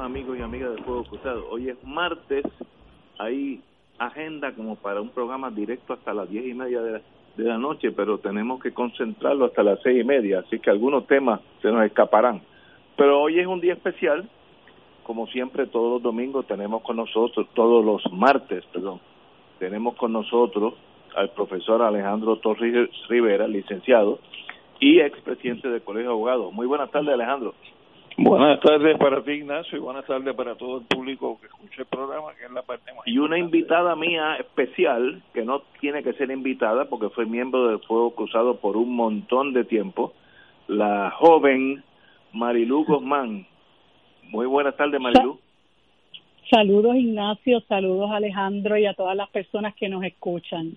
Amigos y amigas del Fuego Cruzado. Hoy es martes, hay agenda como para un programa directo hasta las diez y media de la, noche, pero tenemos que concentrarlo hasta las seis y media, así que algunos temas se nos escaparán. Pero hoy es un día especial, como siempre todos los domingos tenemos con nosotros, todos los martes, perdón, tenemos con nosotros al profesor Alejandro Torres Rivera, licenciado y expresidente del Colegio de Abogados. Muy buenas tardes, Alejandro. Buenas tardes para ti, Ignacio, y buenas tardes para todo el público que escucha el programa, que es la parte más Y una invitada mía especial, que no tiene que ser invitada porque fue miembro del Fuego Cruzado por un montón de tiempo, la joven Marilú Guzmán. Muy buenas tardes, Marilú. Saludos, Ignacio, saludos, Alejandro, y a todas las personas que nos escuchan.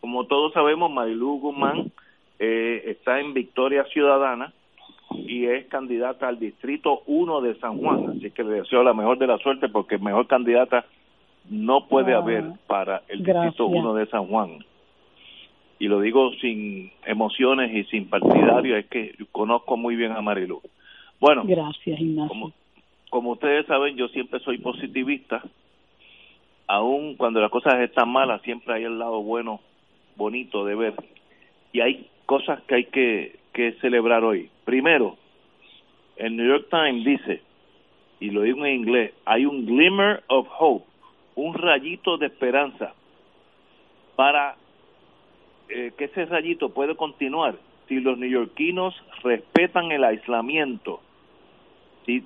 Como todos sabemos, Marilú Guzmán eh, está en Victoria Ciudadana, y es candidata al distrito 1 de San Juan, así que le deseo la mejor de la suerte porque mejor candidata no puede ah, haber para el distrito 1 de San Juan. Y lo digo sin emociones y sin partidario, es que conozco muy bien a Marilu. Bueno, gracias Como, como ustedes saben, yo siempre soy positivista, aun cuando las cosas están malas, siempre hay el lado bueno, bonito de ver. Y hay cosas que hay que que celebrar hoy. Primero, el New York Times dice, y lo digo en inglés, hay un glimmer of hope, un rayito de esperanza para eh, que ese rayito puede continuar si los neoyorquinos respetan el aislamiento. Sí,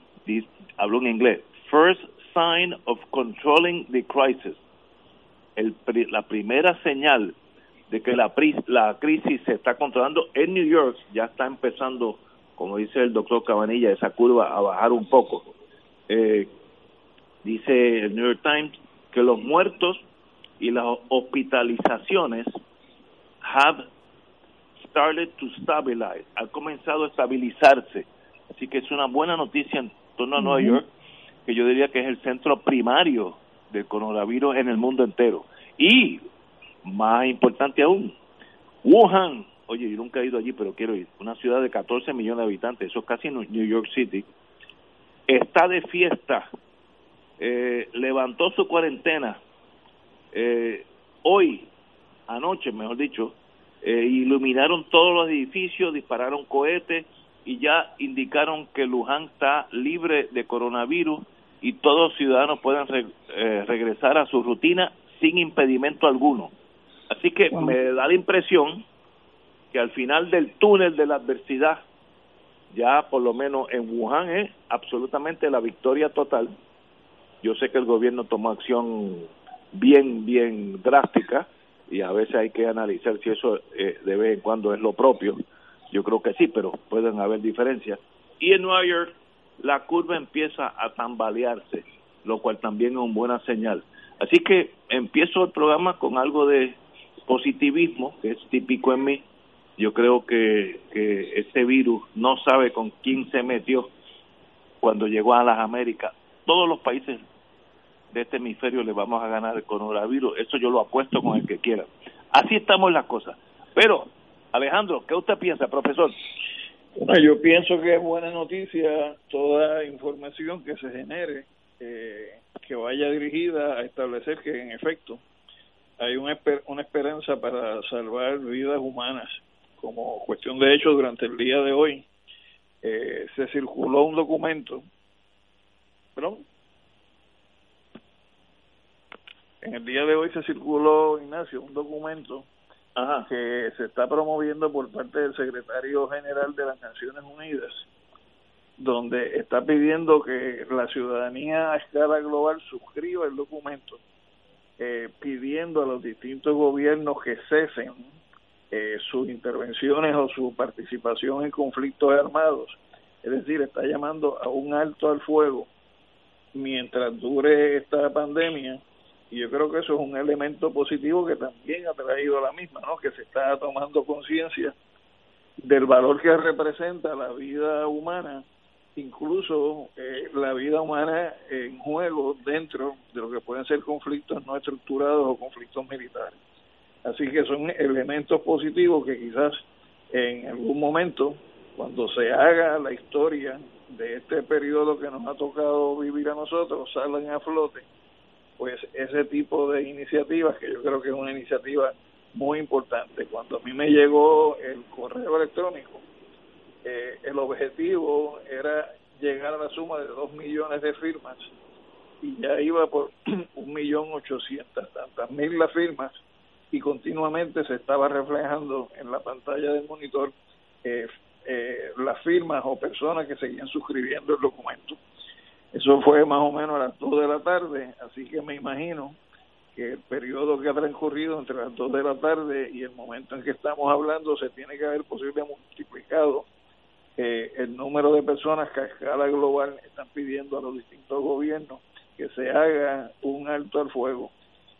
hablo en inglés. First sign of controlling the crisis. La primera señal de que la, la crisis se está controlando en New York, ya está empezando, como dice el doctor Cabanilla, esa curva a bajar un poco. Eh, dice el New York Times que los muertos y las hospitalizaciones have started to stabilize, han comenzado a estabilizarse. Así que es una buena noticia en torno a Nueva York, que yo diría que es el centro primario del coronavirus en el mundo entero. Y más importante aún, Wuhan, oye, yo nunca he ido allí, pero quiero ir, una ciudad de 14 millones de habitantes, eso es casi New York City, está de fiesta, eh, levantó su cuarentena, eh, hoy, anoche, mejor dicho, eh, iluminaron todos los edificios, dispararon cohetes y ya indicaron que Wuhan está libre de coronavirus y todos los ciudadanos puedan regresar a su rutina sin impedimento alguno. Así que me da la impresión que al final del túnel de la adversidad, ya por lo menos en Wuhan es absolutamente la victoria total. Yo sé que el gobierno tomó acción bien, bien drástica y a veces hay que analizar si eso eh, de vez en cuando es lo propio. Yo creo que sí, pero pueden haber diferencias. Y en Nueva York la curva empieza a tambalearse, lo cual también es una buena señal. Así que empiezo el programa con algo de positivismo, que es típico en mí. Yo creo que, que este virus no sabe con quién se metió cuando llegó a las Américas. Todos los países de este hemisferio le vamos a ganar el coronavirus. Eso yo lo apuesto con el que quiera. Así estamos las cosas. Pero, Alejandro, ¿qué usted piensa, profesor? yo pienso que es buena noticia toda información que se genere, eh, que vaya dirigida a establecer que en efecto hay una, una esperanza para salvar vidas humanas. Como cuestión de hecho, durante el día de hoy eh, se circuló un documento, perdón, en el día de hoy se circuló, Ignacio, un documento que se está promoviendo por parte del secretario general de las Naciones Unidas, donde está pidiendo que la ciudadanía a escala global suscriba el documento eh, pidiendo a los distintos gobiernos que cesen eh, sus intervenciones o su participación en conflictos armados es decir, está llamando a un alto al fuego mientras dure esta pandemia y yo creo que eso es un elemento positivo que también ha traído a la misma, ¿no? Que se está tomando conciencia del valor que representa la vida humana, incluso eh, la vida humana en juego dentro de lo que pueden ser conflictos no estructurados o conflictos militares. Así que son elementos positivos que quizás en algún momento, cuando se haga la historia de este periodo que nos ha tocado vivir a nosotros, salgan a flote pues ese tipo de iniciativas, que yo creo que es una iniciativa muy importante. Cuando a mí me llegó el correo electrónico, eh, el objetivo era llegar a la suma de dos millones de firmas y ya iba por un millón ochocientas tantas mil las firmas y continuamente se estaba reflejando en la pantalla del monitor eh, eh, las firmas o personas que seguían suscribiendo el documento. Eso fue más o menos a las 2 de la tarde, así que me imagino que el periodo que ha transcurrido entre las 2 de la tarde y el momento en que estamos hablando se tiene que haber posiblemente multiplicado eh, el número de personas que a escala global están pidiendo a los distintos gobiernos que se haga un alto al fuego.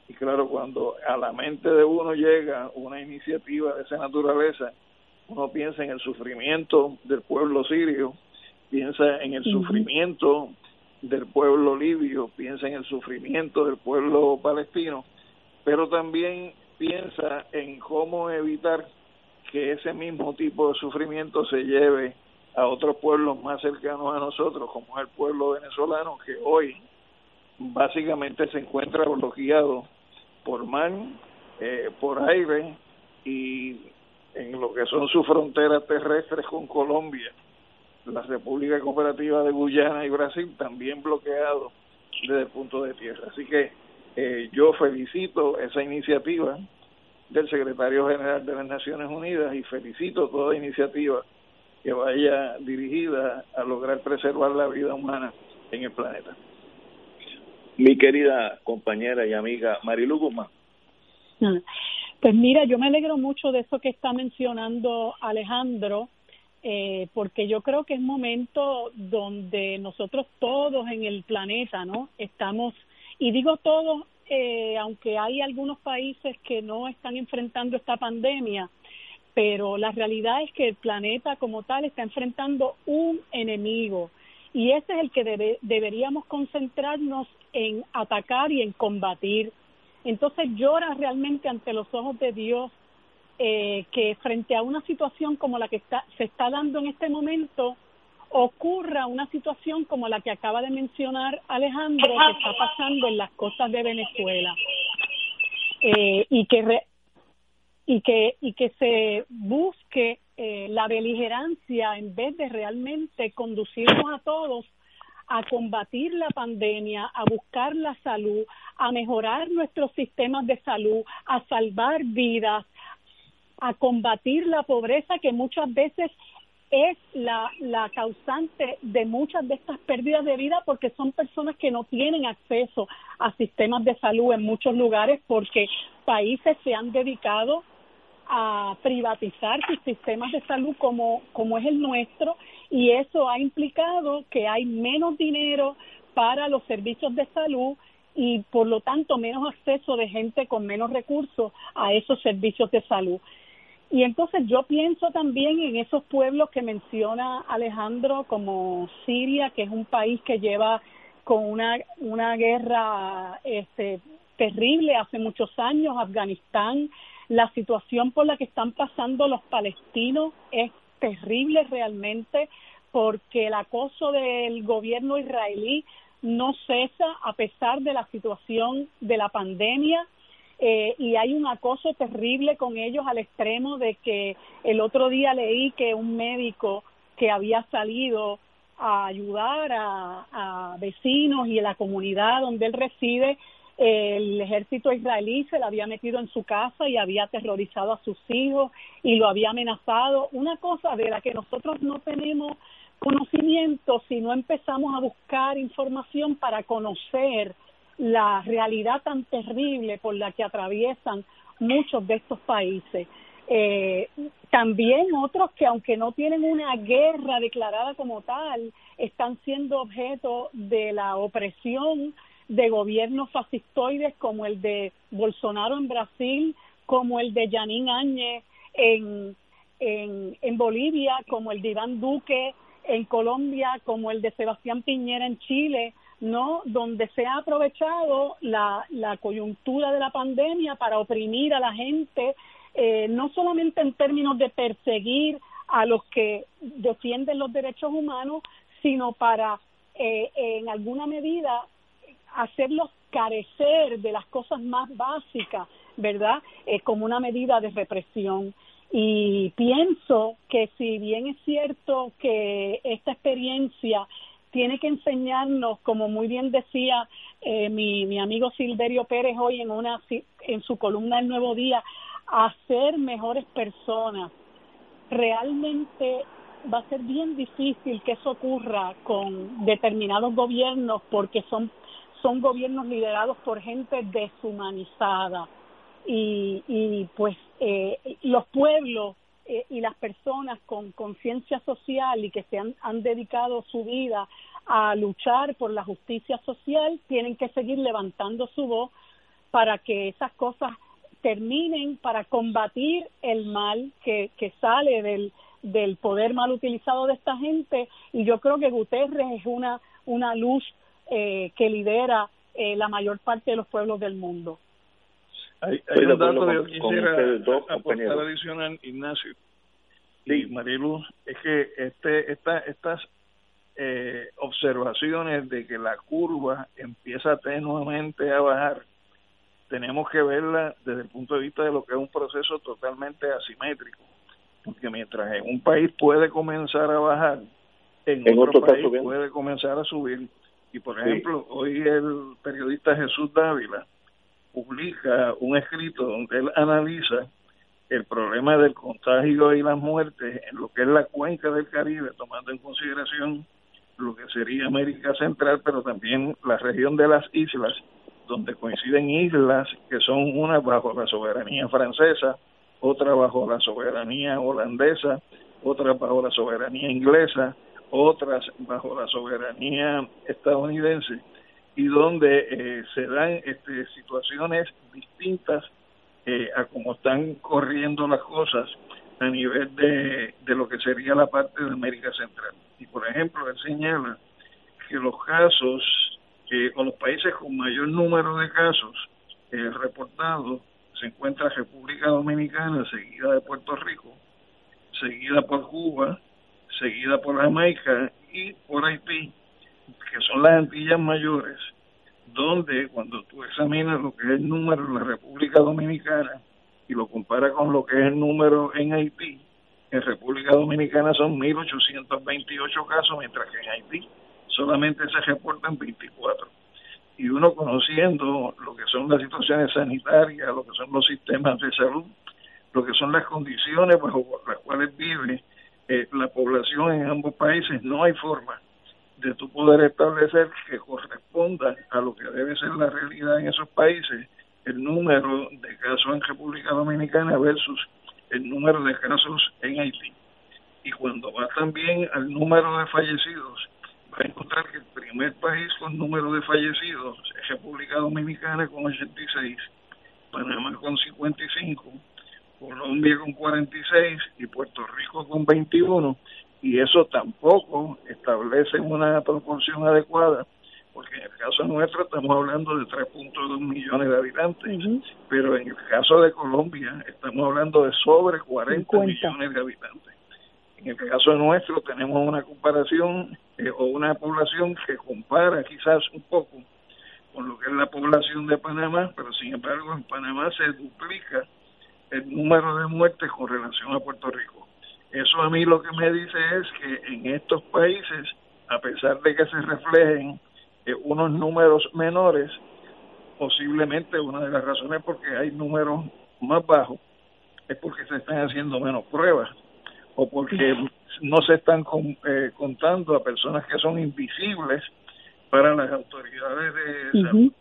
Y claro, cuando a la mente de uno llega una iniciativa de esa naturaleza, uno piensa en el sufrimiento del pueblo sirio, piensa en el sufrimiento del pueblo libio, piensa en el sufrimiento del pueblo palestino, pero también piensa en cómo evitar que ese mismo tipo de sufrimiento se lleve a otros pueblos más cercanos a nosotros, como es el pueblo venezolano, que hoy básicamente se encuentra bloqueado por mar, eh, por aire y en lo que son sus fronteras terrestres con Colombia la República Cooperativa de Guyana y Brasil también bloqueado desde el punto de tierra. Así que eh, yo felicito esa iniciativa del secretario general de las Naciones Unidas y felicito toda iniciativa que vaya dirigida a lograr preservar la vida humana en el planeta. Mi querida compañera y amiga Marilu Guzmán. Ah, pues mira, yo me alegro mucho de eso que está mencionando Alejandro eh, porque yo creo que es momento donde nosotros todos en el planeta, ¿no? Estamos, y digo todos, eh, aunque hay algunos países que no están enfrentando esta pandemia, pero la realidad es que el planeta como tal está enfrentando un enemigo y ese es el que debe, deberíamos concentrarnos en atacar y en combatir. Entonces llora realmente ante los ojos de Dios eh, que frente a una situación como la que está, se está dando en este momento, ocurra una situación como la que acaba de mencionar Alejandro, que está pasando en las costas de Venezuela. Eh, y que y que y que se busque eh, la beligerancia en vez de realmente conducirnos a todos a combatir la pandemia, a buscar la salud, a mejorar nuestros sistemas de salud, a salvar vidas, a combatir la pobreza que muchas veces es la, la causante de muchas de estas pérdidas de vida porque son personas que no tienen acceso a sistemas de salud en muchos lugares porque países se han dedicado a privatizar sus sistemas de salud como, como es el nuestro y eso ha implicado que hay menos dinero para los servicios de salud y por lo tanto menos acceso de gente con menos recursos a esos servicios de salud. Y entonces yo pienso también en esos pueblos que menciona Alejandro, como Siria, que es un país que lleva con una, una guerra este, terrible hace muchos años, Afganistán, la situación por la que están pasando los palestinos es terrible realmente porque el acoso del gobierno israelí no cesa a pesar de la situación de la pandemia eh, y hay un acoso terrible con ellos al extremo de que el otro día leí que un médico que había salido a ayudar a, a vecinos y a la comunidad donde él reside, el ejército israelí se lo había metido en su casa y había aterrorizado a sus hijos y lo había amenazado. Una cosa de la que nosotros no tenemos conocimiento si no empezamos a buscar información para conocer la realidad tan terrible por la que atraviesan muchos de estos países. Eh, también otros que aunque no tienen una guerra declarada como tal, están siendo objeto de la opresión de gobiernos fascistoides como el de Bolsonaro en Brasil, como el de Yanín Áñez en, en, en Bolivia, como el de Iván Duque en Colombia, como el de Sebastián Piñera en Chile, ¿no? Donde se ha aprovechado la, la coyuntura de la pandemia para oprimir a la gente, eh, no solamente en términos de perseguir a los que defienden los derechos humanos, sino para, eh, en alguna medida, hacerlos carecer de las cosas más básicas, ¿verdad? Eh, como una medida de represión. Y pienso que si bien es cierto que esta experiencia tiene que enseñarnos, como muy bien decía eh, mi, mi amigo Silverio Pérez hoy en, una, en su columna El Nuevo Día, a ser mejores personas. Realmente va a ser bien difícil que eso ocurra con determinados gobiernos porque son, son gobiernos liderados por gente deshumanizada. Y, y pues eh, los pueblos eh, y las personas con conciencia social y que se han, han dedicado su vida a luchar por la justicia social tienen que seguir levantando su voz para que esas cosas terminen, para combatir el mal que, que sale del, del poder mal utilizado de esta gente. Y yo creo que Guterres es una, una luz eh, que lidera eh, la mayor parte de los pueblos del mundo. Hay, hay un dato que yo quisiera aportar adicional, Ignacio y Marilu, es que este, esta, estas eh, observaciones de que la curva empieza tenuamente a bajar, tenemos que verla desde el punto de vista de lo que es un proceso totalmente asimétrico, porque mientras en un país puede comenzar a bajar, en, otro, país puede comenzar a subir. Y por ejemplo, hoy el periodista Jesús Dávila publica un escrito donde él analiza el problema del contagio y las muertes en lo que es la cuenca del Caribe, tomando en consideración lo que sería América Central, pero también la región de las islas, donde coinciden islas que son unas bajo la soberanía francesa, otra bajo la soberanía holandesa, otras bajo la soberanía inglesa, otras bajo la soberanía estadounidense y donde eh, se dan este, situaciones distintas eh, a cómo están corriendo las cosas a nivel de, de lo que sería la parte de América Central. Y por ejemplo, él señala que los casos eh, o los países con mayor número de casos eh, reportados se encuentra República Dominicana, seguida de Puerto Rico, seguida por Cuba, seguida por Jamaica y por Haití que son las Antillas Mayores, donde cuando tú examinas lo que es el número en la República Dominicana y lo compara con lo que es el número en Haití, en República Dominicana son 1.828 casos, mientras que en Haití solamente se reportan 24. Y uno conociendo lo que son las situaciones sanitarias, lo que son los sistemas de salud, lo que son las condiciones bajo las cuales vive eh, la población en ambos países, no hay forma de tu poder establecer que corresponda a lo que debe ser la realidad en esos países el número de casos en República Dominicana versus el número de casos en Haití. Y cuando va también al número de fallecidos, va a encontrar que el primer país con número de fallecidos es República Dominicana con 86, Panamá con 55, Colombia con 46 y Puerto Rico con 21 y eso tampoco establece una proporción adecuada, porque en el caso nuestro estamos hablando de 3.2 millones de habitantes, pero en el caso de Colombia estamos hablando de sobre 40 millones de habitantes. En el caso nuestro tenemos una comparación eh, o una población que compara quizás un poco con lo que es la población de Panamá, pero sin embargo en Panamá se duplica el número de muertes con relación a Puerto Rico. Eso a mí lo que me dice es que en estos países, a pesar de que se reflejen eh, unos números menores, posiblemente una de las razones porque hay números más bajos es porque se están haciendo menos pruebas o porque no se están eh, contando a personas que son invisibles para las autoridades de salud.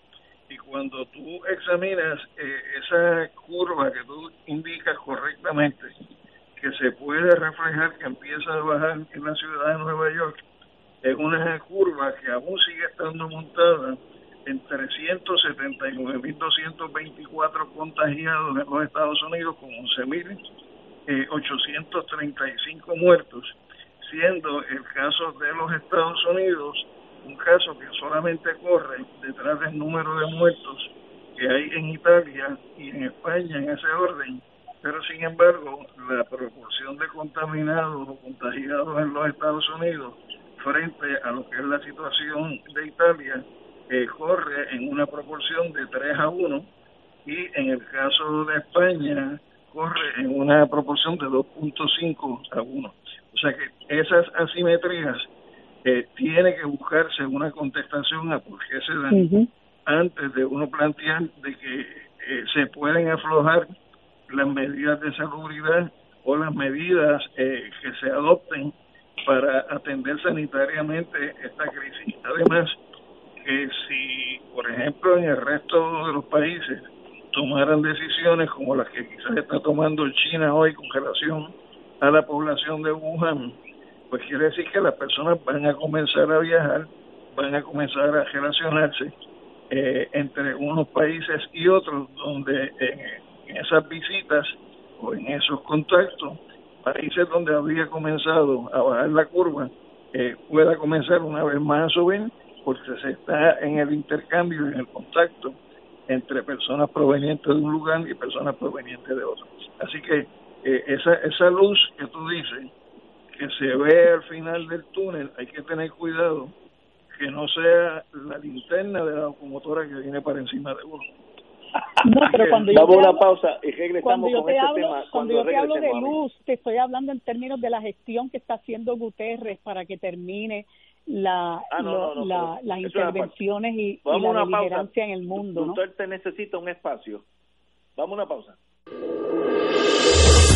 Y cuando tú examinas eh, esa curva que tú indicas correcta perfectamente que se puede reflejar que empieza a bajar en la ciudad de Nueva York en una curva que aún sigue estando montada en 379.224 contagiados en los Estados Unidos con 11.835 muertos, siendo el caso de los Estados Unidos un caso que solamente corre detrás del número de muertos que hay en Italia y en España en ese orden, pero sin embargo la proporción de contaminados o contagiados en los Estados Unidos frente a lo que es la situación de Italia eh, corre en una proporción de 3 a 1 y en el caso de España corre en una proporción de 2.5 a 1. O sea que esas asimetrías eh, tiene que buscarse una contestación a por qué se dan antes de uno plantear de que eh, se pueden aflojar las medidas de salubridad o las medidas eh, que se adopten para atender sanitariamente esta crisis. Además, que si, por ejemplo, en el resto de los países tomaran decisiones como las que quizás está tomando China hoy con relación a la población de Wuhan, pues quiere decir que las personas van a comenzar a viajar, van a comenzar a relacionarse eh, entre unos países y otros, donde en, esas visitas o en esos contactos, países donde había comenzado a bajar la curva, eh, pueda comenzar una vez más a subir, porque se está en el intercambio, en el contacto entre personas provenientes de un lugar y personas provenientes de otro. Así que eh, esa, esa luz que tú dices, que se ve al final del túnel, hay que tener cuidado que no sea la linterna de la locomotora que viene para encima de uno. No, pero cuando yo una pausa y regresamos con este tema. Cuando, yo te hablo de luz, te estoy hablando en términos de la gestión que está haciendo Guterres para que termine la, ah, las intervenciones y, la beligerancia en el mundo. Usted te necesita un espacio. Vamos a una pausa.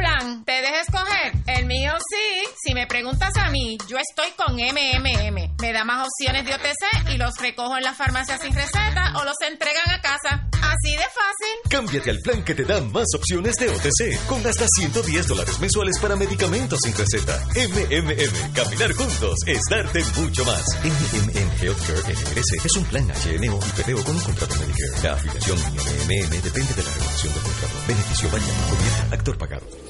plan? ¿Te dejes escoger? El mío sí. Si me preguntas a mí, yo estoy con MMM. Me da más opciones de OTC y los recojo en la farmacia sin receta o los entregan a casa. Así de fácil. Cámbiate al plan que te da más opciones de OTC con hasta 110 dólares mensuales para medicamentos sin receta. MMM. Caminar juntos es darte mucho más. MMM Healthcare NRS es un plan HMO y PPO con un contrato Medicare. La afiliación MMM depende de la renovación del contrato. Beneficio gobierno, actor pagado.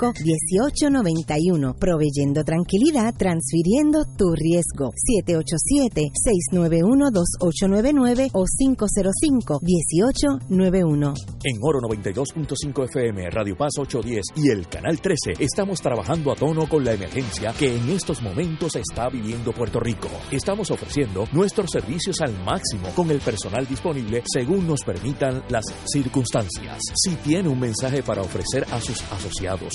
1891, proveyendo tranquilidad, transfiriendo tu riesgo. 787-691-2899 o 505-1891. En Oro 92.5 FM, Radio Paz 810 y el Canal 13 estamos trabajando a tono con la emergencia que en estos momentos está viviendo Puerto Rico. Estamos ofreciendo nuestros servicios al máximo con el personal disponible según nos permitan las circunstancias. Si tiene un mensaje para ofrecer a sus asociados,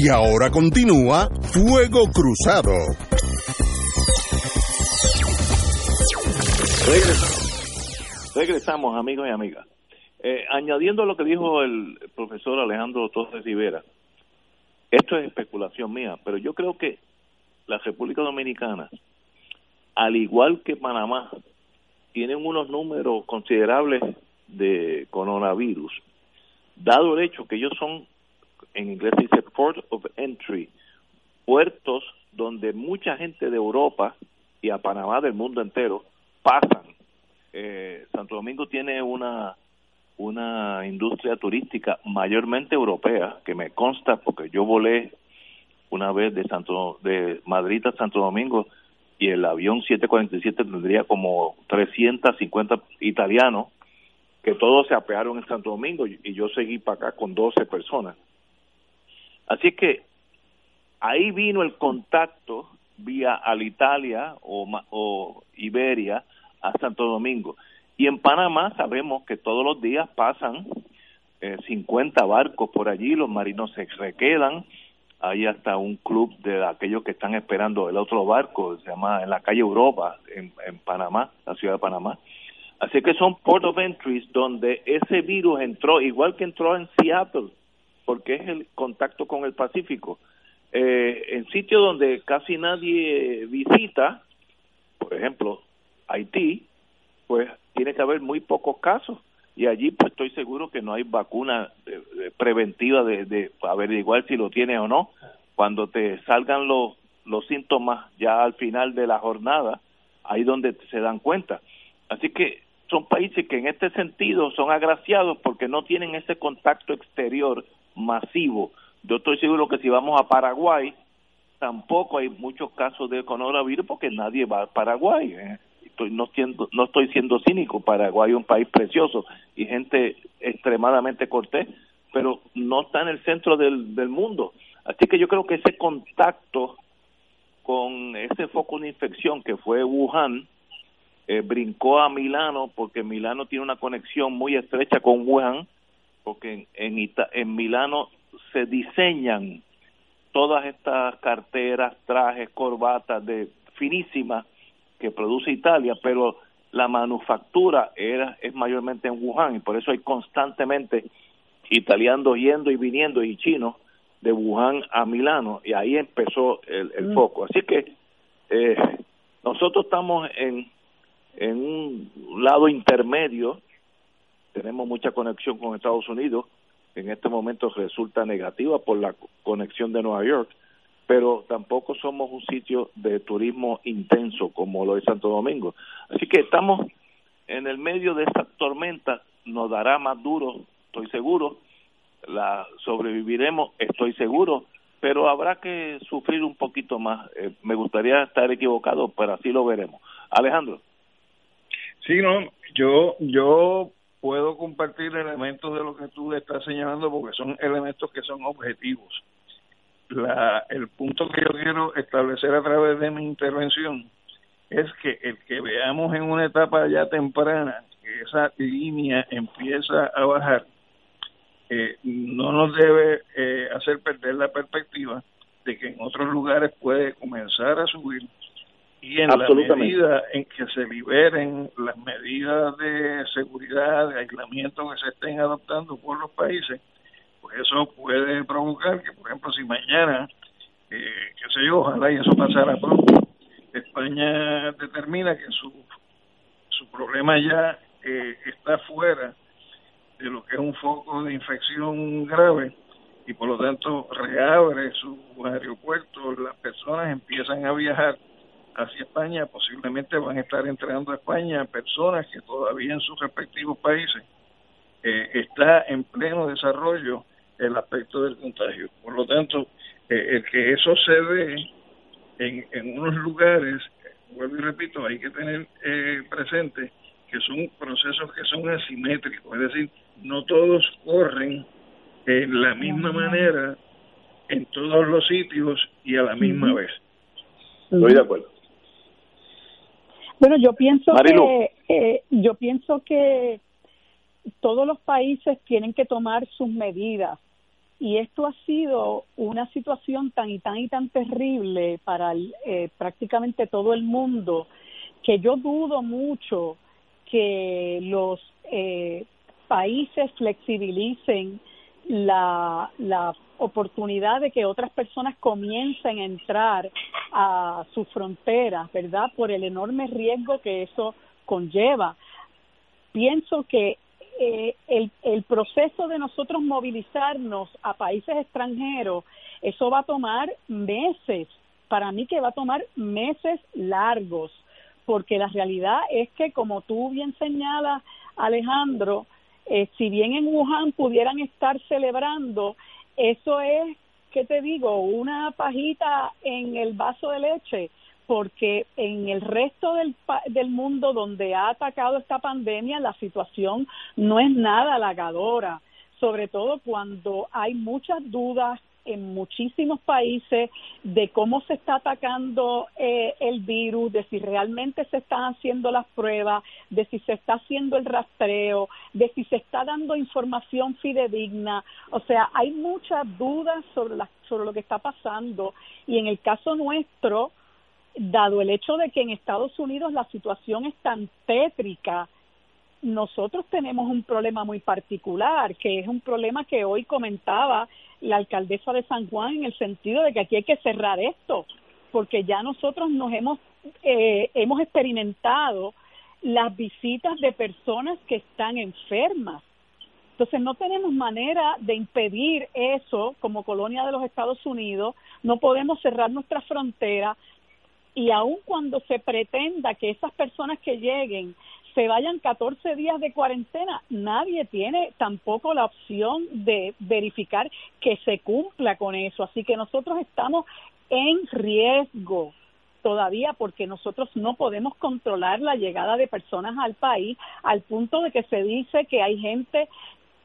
Y ahora continúa Fuego Cruzado. Regresamos, amigos y amigas. Eh, añadiendo lo que dijo el profesor Alejandro Torres Rivera, esto es especulación mía, pero yo creo que la República Dominicana, al igual que Panamá, tienen unos números considerables de coronavirus, dado el hecho que ellos son, en inglés se dice port of entry, puertos donde mucha gente de Europa y a Panamá del mundo entero pasan. Eh, Santo Domingo tiene una una industria turística mayormente europea que me consta porque yo volé una vez de Santo de Madrid a Santo Domingo y el avión 747 tendría como 350 italianos que todos se apearon en Santo Domingo y yo seguí para acá con 12 personas. Así que ahí vino el contacto vía Alitalia o, o Iberia a Santo Domingo. Y en Panamá sabemos que todos los días pasan eh, 50 barcos por allí, los marinos se requedan, hay hasta un club de aquellos que están esperando el otro barco, se llama en la calle Europa, en, en Panamá, la ciudad de Panamá. Así que son port of entries donde ese virus entró, igual que entró en Seattle, porque es el contacto con el Pacífico. Eh, en sitios donde casi nadie visita, por ejemplo, Haití, pues tiene que haber muy pocos casos y allí pues estoy seguro que no hay vacuna preventiva de, de averiguar si lo tiene o no. Cuando te salgan los, los síntomas ya al final de la jornada, ahí donde se dan cuenta. Así que son países que en este sentido son agraciados porque no tienen ese contacto exterior masivo. Yo estoy seguro que si vamos a Paraguay, tampoco hay muchos casos de coronavirus porque nadie va a Paraguay. ¿eh? estoy no siendo no estoy siendo cínico Paraguay es un país precioso y gente extremadamente cortés pero no está en el centro del, del mundo así que yo creo que ese contacto con ese foco de infección que fue Wuhan eh, brincó a Milano porque Milano tiene una conexión muy estrecha con Wuhan porque en, en, en Milano se diseñan todas estas carteras, trajes, corbatas de finísimas que produce Italia, pero la manufactura era es mayormente en Wuhan y por eso hay constantemente italianos yendo y viniendo y chinos de Wuhan a Milano y ahí empezó el, el mm. foco. Así que eh, nosotros estamos en, en un lado intermedio, tenemos mucha conexión con Estados Unidos, en este momento resulta negativa por la conexión de Nueva York, pero tampoco somos un sitio de turismo intenso como lo es Santo Domingo. Así que estamos en el medio de esta tormenta, nos dará más duro, estoy seguro, la sobreviviremos, estoy seguro, pero habrá que sufrir un poquito más. Eh, me gustaría estar equivocado, pero así lo veremos. Alejandro. Sí, no, yo yo puedo compartir elementos de lo que tú estás señalando porque son elementos que son objetivos. La, el punto que yo quiero establecer a través de mi intervención es que el que veamos en una etapa ya temprana que esa línea empieza a bajar, eh, no nos debe eh, hacer perder la perspectiva de que en otros lugares puede comenzar a subir y en la medida en que se liberen las medidas de seguridad, de aislamiento que se estén adoptando por los países, pues eso puede provocar que, por ejemplo, si mañana, eh, qué sé yo, ojalá y eso pasara pronto, España determina que su, su problema ya eh, está fuera de lo que es un foco de infección grave y por lo tanto reabre su aeropuerto, las personas empiezan a viajar hacia España, posiblemente van a estar entrando a España personas que todavía en sus respectivos países eh, está en pleno desarrollo el aspecto del contagio. Por lo tanto, eh, el que eso se ve en, en unos lugares, vuelvo y repito, hay que tener eh, presente que son procesos que son asimétricos, es decir, no todos corren en la misma manera en todos los sitios y a la misma vez. Estoy de acuerdo. Bueno, yo pienso que eh, yo pienso que todos los países tienen que tomar sus medidas. Y esto ha sido una situación tan y tan y tan terrible para eh, prácticamente todo el mundo que yo dudo mucho que los eh, países flexibilicen la, la oportunidad de que otras personas comiencen a entrar a sus fronteras, ¿verdad? Por el enorme riesgo que eso conlleva. Pienso que eh, el, el proceso de nosotros movilizarnos a países extranjeros, eso va a tomar meses, para mí que va a tomar meses largos, porque la realidad es que, como tú bien señalas, Alejandro, eh, si bien en Wuhan pudieran estar celebrando, eso es, ¿qué te digo? Una pajita en el vaso de leche porque en el resto del, del mundo donde ha atacado esta pandemia la situación no es nada halagadora, sobre todo cuando hay muchas dudas en muchísimos países de cómo se está atacando eh, el virus, de si realmente se están haciendo las pruebas, de si se está haciendo el rastreo, de si se está dando información fidedigna. O sea, hay muchas dudas sobre, la, sobre lo que está pasando y en el caso nuestro, dado el hecho de que en Estados Unidos la situación es tan tétrica, nosotros tenemos un problema muy particular, que es un problema que hoy comentaba la alcaldesa de San Juan en el sentido de que aquí hay que cerrar esto, porque ya nosotros nos hemos eh, hemos experimentado las visitas de personas que están enfermas. Entonces no tenemos manera de impedir eso como colonia de los Estados Unidos, no podemos cerrar nuestra frontera, y aun cuando se pretenda que esas personas que lleguen se vayan 14 días de cuarentena, nadie tiene tampoco la opción de verificar que se cumpla con eso. Así que nosotros estamos en riesgo todavía porque nosotros no podemos controlar la llegada de personas al país al punto de que se dice que hay gente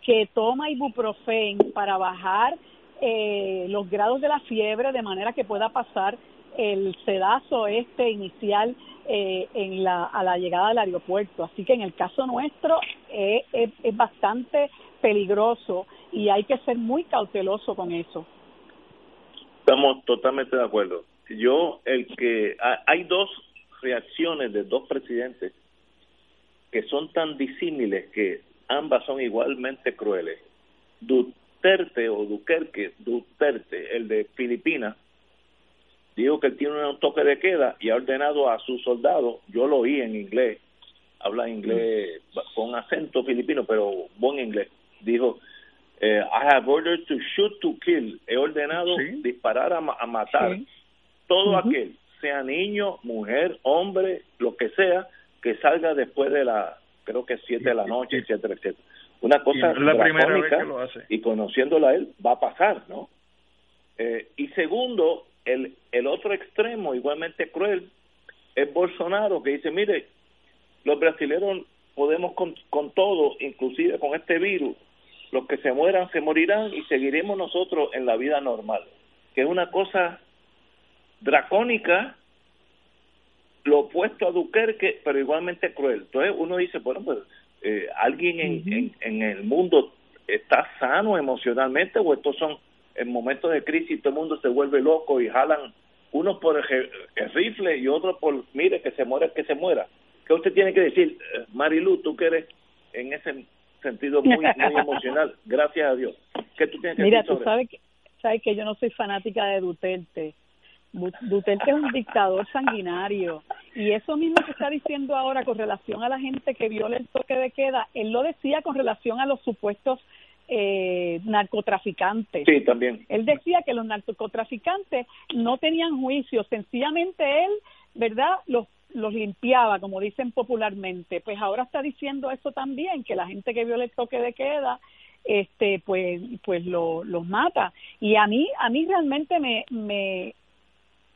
que toma ibuprofen para bajar eh, los grados de la fiebre de manera que pueda pasar el sedazo este inicial eh, en la, a la llegada del aeropuerto. Así que en el caso nuestro eh, es, bastante peligroso y hay que ser muy cauteloso con eso. Estamos totalmente de acuerdo. Yo, el que hay dos reacciones de dos presidentes que son tan disímiles que ambas son igualmente crueles. Duterte o Duquerque, Duterte, el de Filipinas, dijo que él tiene un toque de queda y ha ordenado a sus soldados, yo lo oí en inglés, habla inglés con acento filipino, pero buen inglés, dijo, eh, I have ordered to shoot to kill, he ordenado disparar a, matar. Todo aquel, sea niño, mujer, hombre, lo que sea, que salga después de la, creo que siete de la noche, etcétera, etcétera. Una cosa la y conociéndola a él va a pasar, ¿no? Eh, y segundo, el, el otro extremo, igualmente cruel, es Bolsonaro, que dice, mire, los brasileños podemos con, con todo, inclusive con este virus, los que se mueran se morirán y seguiremos nosotros en la vida normal, que es una cosa dracónica, lo opuesto a Duquerque, pero igualmente cruel. Entonces uno dice, bueno, pues eh, alguien en, en, en el mundo está sano emocionalmente o estos son en momentos de crisis todo el mundo se vuelve loco y jalan unos por el, rifle y otros por, mire, que se muera, que se muera. ¿Qué usted tiene que decir, eh, Marilu, tú que eres en ese sentido muy, muy emocional, gracias a Dios? ¿Qué tú tienes que Mira, tú sabes que, sabes que yo no soy fanática de Duterte. Duterte es un dictador sanguinario y eso mismo que está diciendo ahora con relación a la gente que viola el toque de queda, él lo decía con relación a los supuestos eh, narcotraficantes. Sí, también. Él decía que los narcotraficantes no tenían juicio, sencillamente él, ¿verdad?, los los limpiaba, como dicen popularmente. Pues ahora está diciendo eso también, que la gente que viola el toque de queda, este, pues, pues lo, los mata. Y a mí, a mí realmente me, me,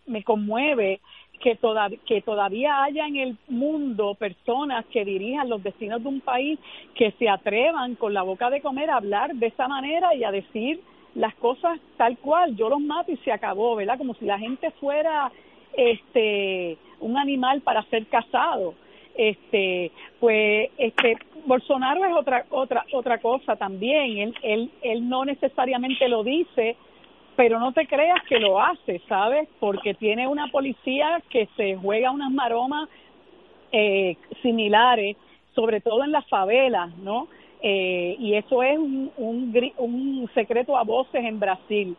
me conmueve que, toda, que todavía haya en el mundo personas que dirijan los destinos de un país que se atrevan con la boca de comer a hablar de esa manera y a decir las cosas tal cual, yo los mato y se acabó, ¿verdad? Como si la gente fuera este un animal para ser cazado. este pues este Bolsonaro es otra otra otra cosa también él él él no necesariamente lo dice pero no te creas que lo hace, ¿sabes? Porque tiene una policía que se juega unas maromas eh, similares, sobre todo en las favelas, ¿no? Eh, y eso es un, un, un secreto a voces en Brasil.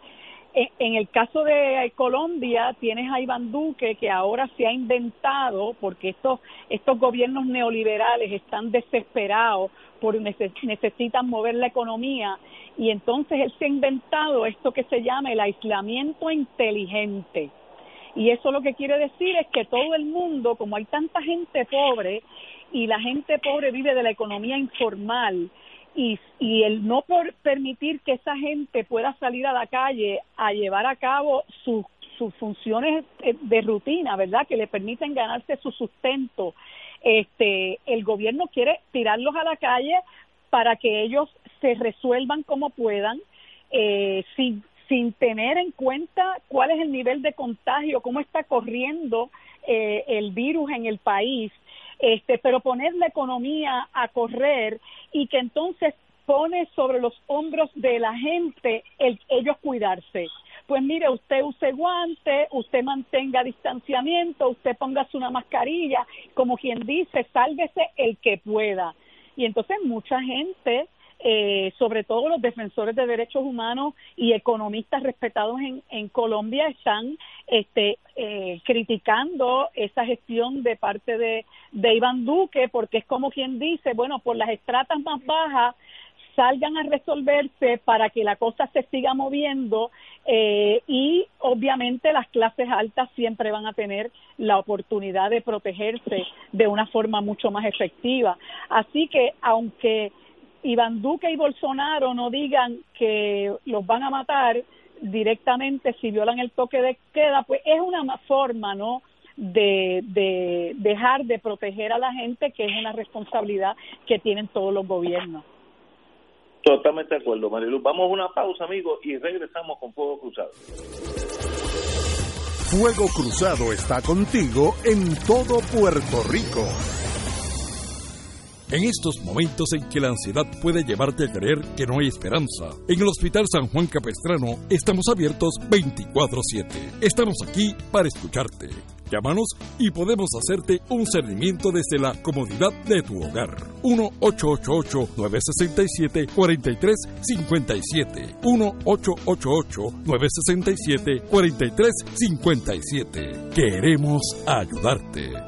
En el caso de Colombia tienes a Iván Duque que ahora se ha inventado porque estos estos gobiernos neoliberales están desesperados por necesitan mover la economía y entonces él se ha inventado esto que se llama el aislamiento inteligente. Y eso lo que quiere decir es que todo el mundo, como hay tanta gente pobre y la gente pobre vive de la economía informal, y, y el no por permitir que esa gente pueda salir a la calle a llevar a cabo sus sus funciones de rutina, ¿verdad? Que le permiten ganarse su sustento. Este, el gobierno quiere tirarlos a la calle para que ellos se resuelvan como puedan, eh, sin, sin tener en cuenta cuál es el nivel de contagio, cómo está corriendo eh, el virus en el país, este, pero poner la economía a correr y que entonces pone sobre los hombros de la gente el ellos cuidarse. Pues mire, usted use guante, usted mantenga distanciamiento, usted póngase una mascarilla, como quien dice, sálvese el que pueda. Y entonces mucha gente eh, sobre todo los defensores de derechos humanos y economistas respetados en, en Colombia están este, eh, criticando esa gestión de parte de, Iván Duque porque es como quien dice, bueno, por las estratas más bajas salgan a resolverse para que la cosa se siga moviendo eh, y obviamente las clases altas siempre van a tener la oportunidad de protegerse de una forma mucho más efectiva. Así que aunque Iván Duque y Bolsonaro no digan que los van a matar directamente si violan el toque de queda, pues es una forma, ¿no? De, de dejar de proteger a la gente, que es una responsabilidad que tienen todos los gobiernos. Totalmente de acuerdo, Marilu. Vamos a una pausa, amigos, y regresamos con Fuego Cruzado. Fuego Cruzado está contigo en todo Puerto Rico. En estos momentos en que la ansiedad puede llevarte a creer que no hay esperanza, en el Hospital San Juan Capestrano estamos abiertos 24/7. Estamos aquí para escucharte. Llámanos y podemos hacerte un seguimiento desde la comodidad de tu hogar. 1-888-967-4357. 1-888-967-4357. Queremos ayudarte.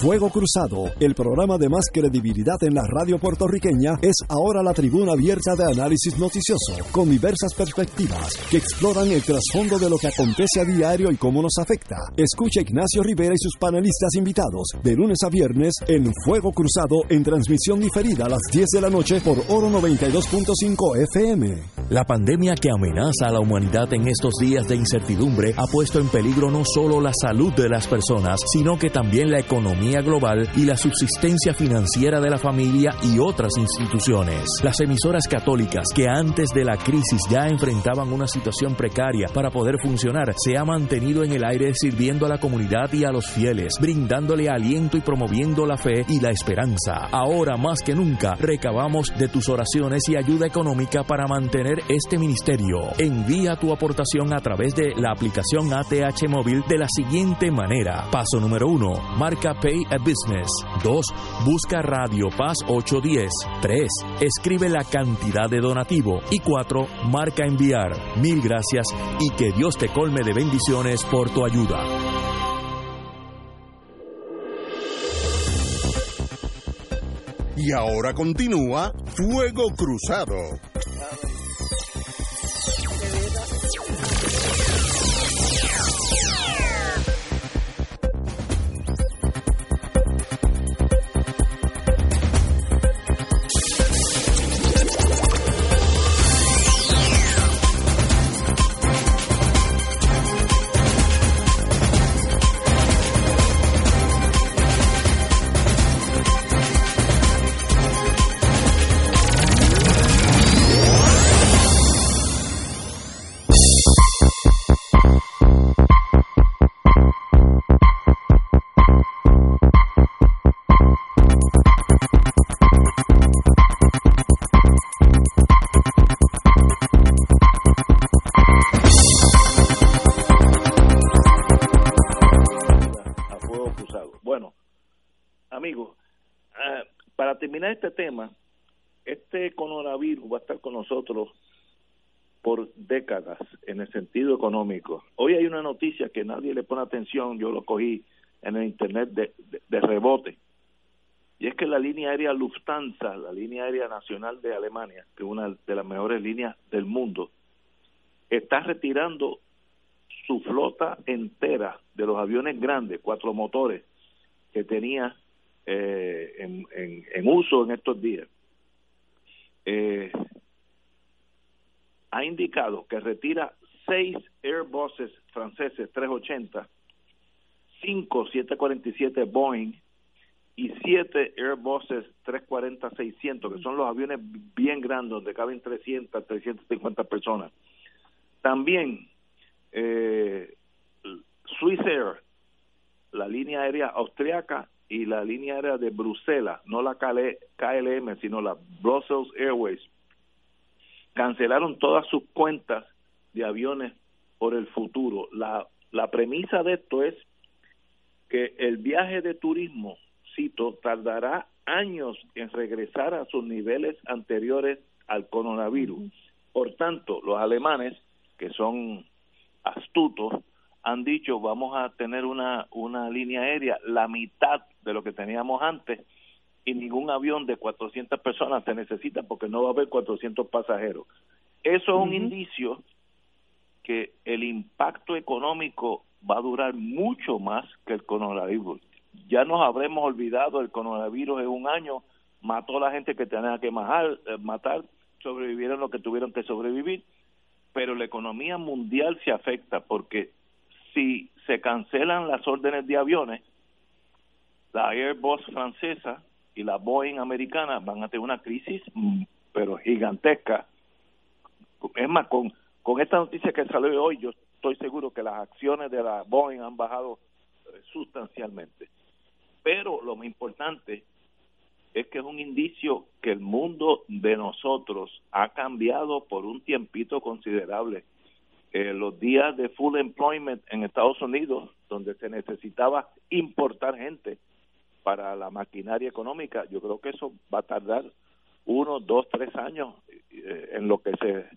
Fuego Cruzado, el programa de más credibilidad en la radio puertorriqueña, es ahora la tribuna abierta de análisis noticioso, con diversas perspectivas que exploran el trasfondo de lo que acontece a diario y cómo nos afecta. Escucha Ignacio Rivera y sus panelistas invitados de lunes a viernes en Fuego Cruzado en transmisión diferida a las 10 de la noche por Oro 92.5 FM. La pandemia que amenaza a la humanidad en estos días de incertidumbre ha puesto en peligro no solo la salud de las personas, sino que también la economía global y la subsistencia financiera de la familia y otras instituciones. Las emisoras católicas que antes de la crisis ya enfrentaban una situación precaria para poder funcionar se ha mantenido en el aire sirviendo a la comunidad y a los fieles, brindándole aliento y promoviendo la fe y la esperanza. Ahora más que nunca recabamos de tus oraciones y ayuda económica para mantener este ministerio. Envía tu aportación a través de la aplicación ATH móvil de la siguiente manera. Paso número uno, marca Pay a Business. 2. Busca Radio Paz 810. 3. Escribe la cantidad de donativo. Y 4. Marca enviar. Mil gracias y que Dios te colme de bendiciones por tu ayuda. Y ahora continúa Fuego Cruzado. Terminar este tema, este coronavirus va a estar con nosotros por décadas en el sentido económico. Hoy hay una noticia que nadie le pone atención, yo lo cogí en el internet de, de, rebote, y es que la línea aérea Lufthansa, la línea aérea nacional de Alemania, que es una de las mejores líneas del mundo, está retirando su flota entera de los aviones grandes, cuatro motores, que tenía eh, en, en, uso en estos días. Eh, ha indicado que retira seis Airbuses franceses 380, cinco 747 Boeing y siete Airbuses 340-600, que son los aviones bien grandes donde caben 300, 350 personas. También eh, Swiss Air, la línea aérea austriaca y la línea aérea de Bruselas, no la KLM, sino la Brussels Airways, cancelaron todas sus cuentas de aviones por el futuro. La, la premisa de esto es que el viaje de turismo, cito, tardará años en regresar a sus niveles anteriores al coronavirus. Por tanto, los alemanes, que son astutos, han dicho vamos a tener una, una línea aérea la mitad de lo que teníamos antes y ningún avión de 400 personas se necesita porque no va a haber 400 pasajeros. Eso es un indicio que el impacto económico va a durar mucho más que el coronavirus. Ya nos habremos olvidado el coronavirus en un año, mató a la gente que tenía que matar, eh, matar sobrevivieron lo que tuvieron que sobrevivir, pero la economía mundial se afecta porque si se cancelan las órdenes de aviones, la Airbus francesa y la Boeing americana van a tener una crisis, mm, pero gigantesca. Es más, con, con esta noticia que salió hoy, yo estoy seguro que las acciones de la Boeing han bajado eh, sustancialmente. Pero lo más importante es que es un indicio que el mundo de nosotros ha cambiado por un tiempito considerable eh, los días de full employment en Estados Unidos, donde se necesitaba importar gente para la maquinaria económica, yo creo que eso va a tardar uno, dos, tres años eh, en lo que se,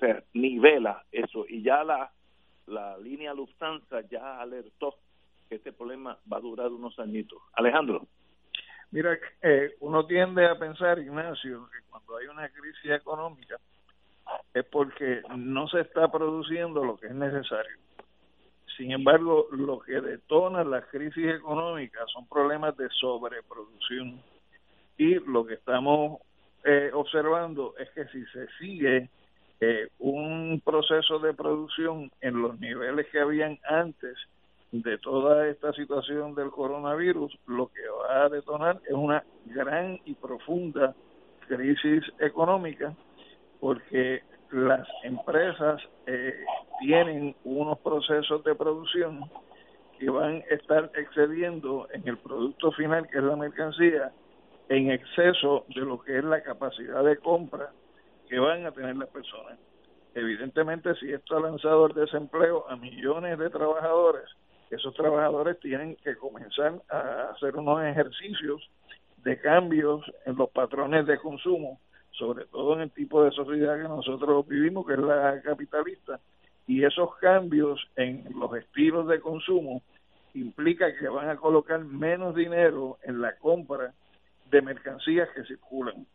se nivela eso. Y ya la, la línea Lufthansa ya alertó que este problema va a durar unos añitos. Alejandro. Mira, eh, uno tiende a pensar, Ignacio, que cuando hay una crisis económica, es porque no se está produciendo lo que es necesario. Sin embargo, lo que detona la crisis económica son problemas de sobreproducción. Y lo que estamos eh, observando es que si se sigue eh, un proceso de producción en los niveles que habían antes de toda esta situación del coronavirus, lo que va a detonar es una gran y profunda crisis económica porque las empresas eh, tienen unos procesos de producción que van a estar excediendo en el producto final, que es la mercancía, en exceso de lo que es la capacidad de compra que van a tener las personas. Evidentemente, si esto ha lanzado el desempleo a millones de trabajadores, esos trabajadores tienen que comenzar a hacer unos ejercicios de cambios en los patrones de consumo sobre todo en el tipo de sociedad que nosotros vivimos, que es la capitalista, y esos cambios en los estilos de consumo implica que van a colocar menos dinero en la compra de mercancías que circulan.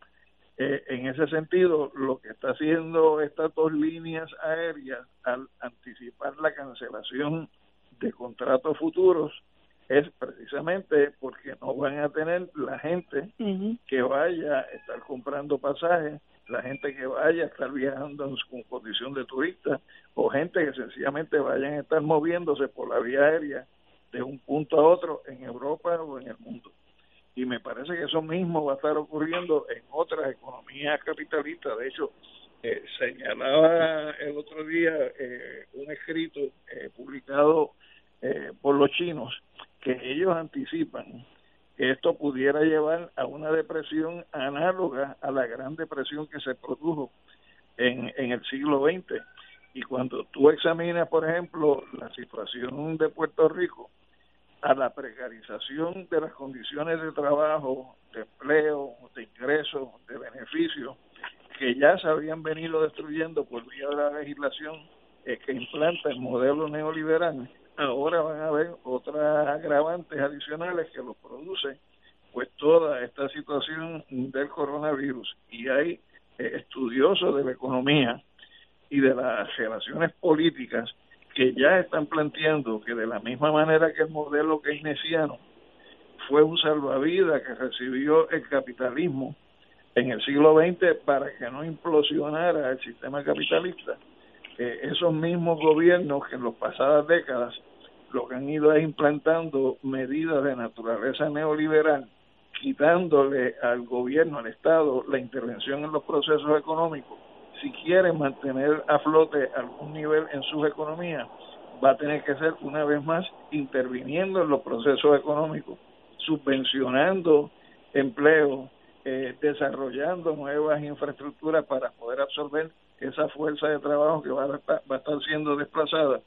Eh, en ese sentido, lo que está haciendo estas dos líneas aéreas al anticipar la cancelación de contratos futuros es precisamente porque no van a tener la gente que vaya a estar comprando pasajes, la gente que vaya a estar viajando con condición de turista o gente que sencillamente vayan a estar moviéndose por la vía aérea de un punto a otro en Europa o en el mundo. Y me parece que eso mismo va a estar ocurriendo en otras economías capitalistas. De hecho, eh, señalaba el otro día eh, un escrito eh, publicado por los chinos que ellos anticipan que esto pudiera llevar a una depresión análoga a la gran depresión que se produjo en, en el siglo XX. Y cuando tú examinas, por ejemplo, la situación de Puerto Rico, a la precarización de las condiciones de trabajo, de empleo, de ingresos, de beneficios, que ya se habían venido destruyendo por vía de la legislación que implanta el modelo neoliberal, ahora van a haber otras agravantes adicionales que los produce pues toda esta situación del coronavirus. Y hay eh, estudiosos de la economía y de las relaciones políticas que ya están planteando que de la misma manera que el modelo keynesiano fue un salvavidas que recibió el capitalismo en el siglo XX para que no implosionara el sistema capitalista, eh, esos mismos gobiernos que en las pasadas décadas lo que han ido es implantando medidas de naturaleza neoliberal, quitándole al gobierno, al Estado, la intervención en los procesos económicos, si quieren mantener a flote algún nivel en sus economías, va a tener que ser una vez más interviniendo en los procesos económicos, subvencionando empleo, eh, desarrollando nuevas infraestructuras para poder absorber esa fuerza de trabajo que va a va a estar siendo desplazada.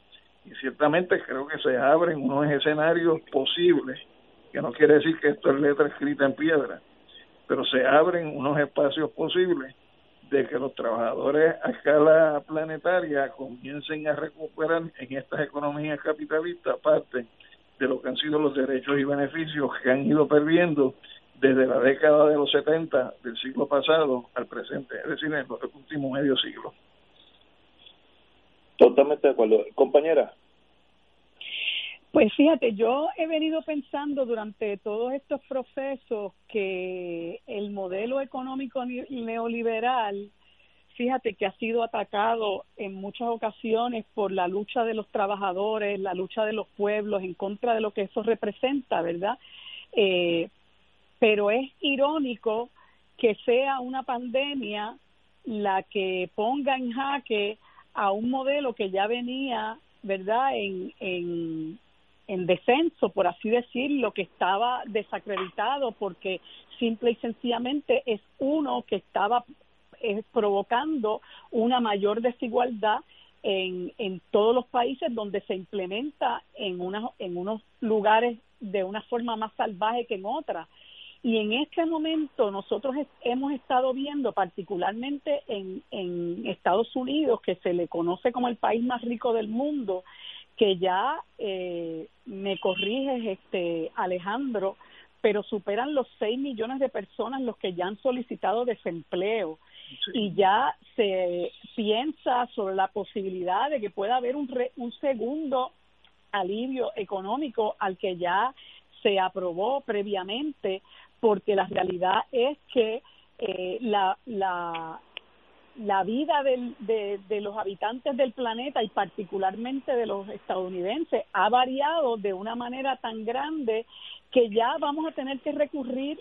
Y ciertamente creo que se abren unos escenarios posibles, que no quiere decir que esto es letra escrita en piedra, pero se abren unos espacios posibles de que los trabajadores a escala planetaria comiencen a recuperar en estas economías capitalistas parte de lo que han sido los derechos y beneficios que han ido perdiendo desde la década de los 70 del siglo pasado al presente, es decir, en los últimos medio siglo. Totalmente de acuerdo. Compañera. Pues fíjate, yo he venido pensando durante todos estos procesos que el modelo económico neoliberal, fíjate que ha sido atacado en muchas ocasiones por la lucha de los trabajadores, la lucha de los pueblos en contra de lo que eso representa, ¿verdad? Eh, pero es irónico que sea una pandemia la que ponga en jaque a un modelo que ya venía, ¿verdad?, en, en, en descenso, por así decirlo, que estaba desacreditado porque simple y sencillamente es uno que estaba eh, provocando una mayor desigualdad en, en todos los países donde se implementa en, una, en unos lugares de una forma más salvaje que en otras. Y en este momento nosotros hemos estado viendo, particularmente en, en Estados Unidos, que se le conoce como el país más rico del mundo, que ya eh, me corriges, este Alejandro, pero superan los 6 millones de personas los que ya han solicitado desempleo. Y ya se piensa sobre la posibilidad de que pueda haber un, un segundo alivio económico al que ya se aprobó previamente porque la realidad es que eh, la, la, vida del, de, de los habitantes del planeta y particularmente de los estadounidenses ha variado de una manera tan grande que ya vamos a tener que recurrir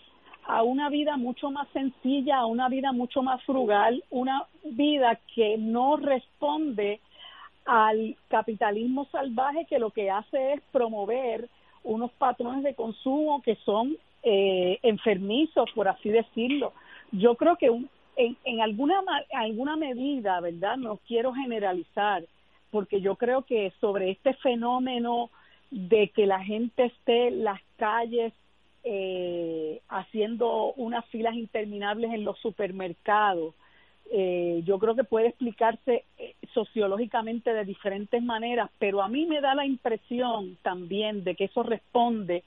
a una vida mucho más sencilla, a una vida mucho más frugal, una vida que no responde al capitalismo salvaje que lo que hace es promover unos patrones de consumo que son eh, enfermizos, por así decirlo. Yo creo que un, en, en alguna, alguna medida, ¿verdad? No quiero generalizar, porque yo creo que sobre este fenómeno de que la gente esté en las calles eh, haciendo unas filas interminables en los supermercados, eh, yo creo que puede explicarse eh, sociológicamente de diferentes maneras, pero a mí me da la impresión también de que eso responde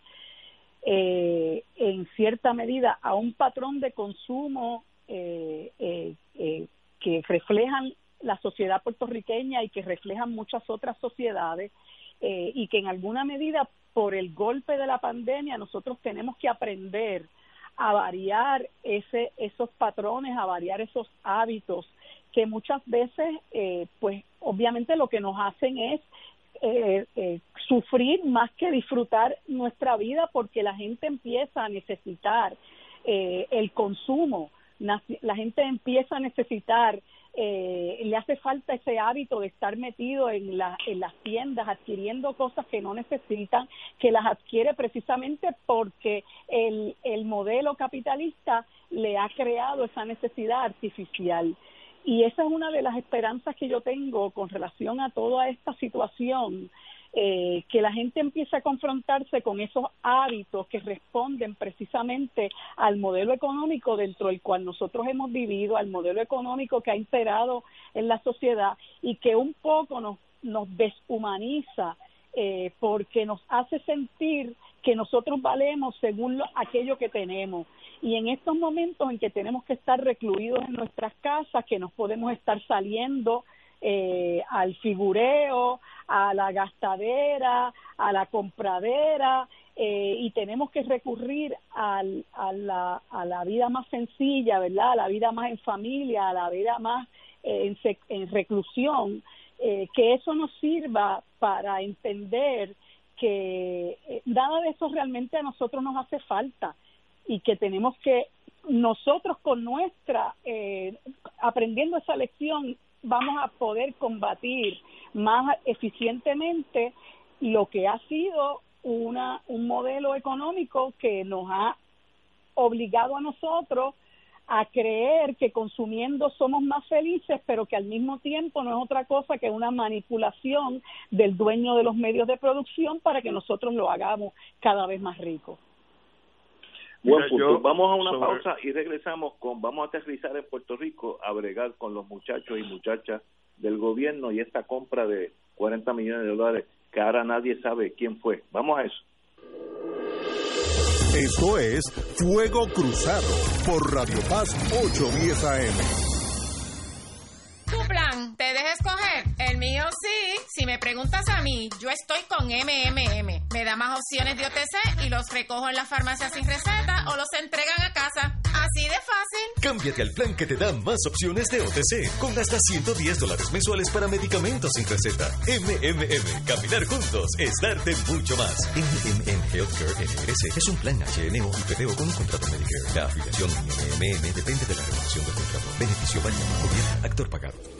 eh, en cierta medida a un patrón de consumo eh, eh, eh, que reflejan la sociedad puertorriqueña y que reflejan muchas otras sociedades eh, y que en alguna medida por el golpe de la pandemia nosotros tenemos que aprender a variar ese esos patrones, a variar esos hábitos que muchas veces eh, pues obviamente lo que nos hacen es eh, eh, sufrir más que disfrutar nuestra vida porque la gente empieza a necesitar eh, el consumo, la gente empieza a necesitar, eh, le hace falta ese hábito de estar metido en, la, en las tiendas adquiriendo cosas que no necesitan, que las adquiere precisamente porque el, el modelo capitalista le ha creado esa necesidad artificial. Y esa es una de las esperanzas que yo tengo con relación a toda esta situación, eh, que la gente empiece a confrontarse con esos hábitos que responden precisamente al modelo económico dentro del cual nosotros hemos vivido, al modelo económico que ha imperado en la sociedad y que un poco nos, nos deshumaniza eh, porque nos hace sentir que nosotros valemos según aquello que tenemos. Y en estos momentos en que tenemos que estar recluidos en nuestras casas, que nos podemos estar saliendo eh, al figureo, a la gastadera, a la compradera, eh, y tenemos que recurrir al, a, la, a la vida más sencilla, ¿verdad? A la vida más en familia, a la vida más eh, en, en, reclusión, eh, que eso nos sirva para entender que eh, nada de eso realmente a nosotros nos hace falta y que tenemos que nosotros con nuestra, eh, aprendiendo esa lección, vamos a poder combatir más eficientemente lo que ha sido una, un modelo económico que nos ha obligado a nosotros a creer que consumiendo somos más felices, pero que al mismo tiempo no es otra cosa que una manipulación del dueño de los medios de producción para que nosotros lo hagamos cada vez más rico. Buen punto. vamos a una pausa y regresamos con, vamos a aterrizar en Puerto Rico a bregar con los muchachos y muchachas del gobierno y esta compra de 40 millones de dólares que ahora nadie sabe quién fue. Vamos a eso. Esto es Fuego Cruzado por Radio Paz 810 AM. Plan, ¿te deja escoger? El mío sí. Si me preguntas a mí, yo estoy con MMM. Me da más opciones de OTC y los recojo en la farmacia sin receta o los entregan a casa. Así de fácil. Cámbiate al plan que te da más opciones de OTC con hasta 110 dólares mensuales para medicamentos sin receta. MMM. Caminar juntos es darte mucho más. MMM Healthcare NRS es un plan HNO y PPO con un contrato Medicare. La afiliación MMM depende de la renovación del contrato. Beneficio variable. Gobierno. Actor pagado.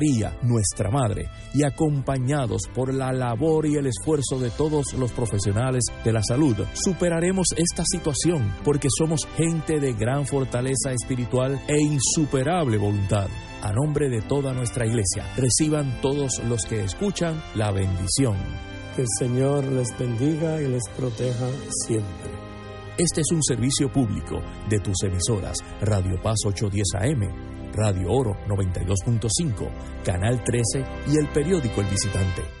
nuestra Madre, y acompañados por la labor y el esfuerzo de todos los profesionales de la salud, superaremos esta situación porque somos gente de gran fortaleza espiritual e insuperable voluntad. A nombre de toda nuestra iglesia, reciban todos los que escuchan la bendición. Que el Señor les bendiga y les proteja siempre. Este es un servicio público de tus emisoras Radio Paz 810 AM Radio Oro 92.5, Canal 13 y el periódico El Visitante.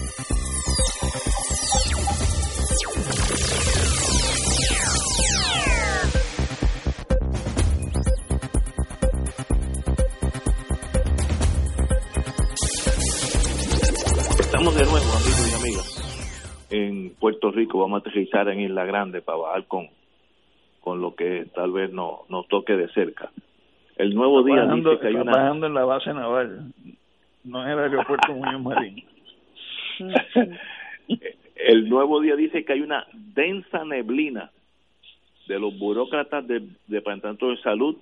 Puerto Rico. Vamos a aterrizar en Isla Grande para bajar con, con lo que tal vez no, nos toque de cerca. El nuevo día dice que hay una... bajando en la base naval, no en el aeropuerto Muñoz Marín. el nuevo día dice que hay una densa neblina de los burócratas del Departamento de Salud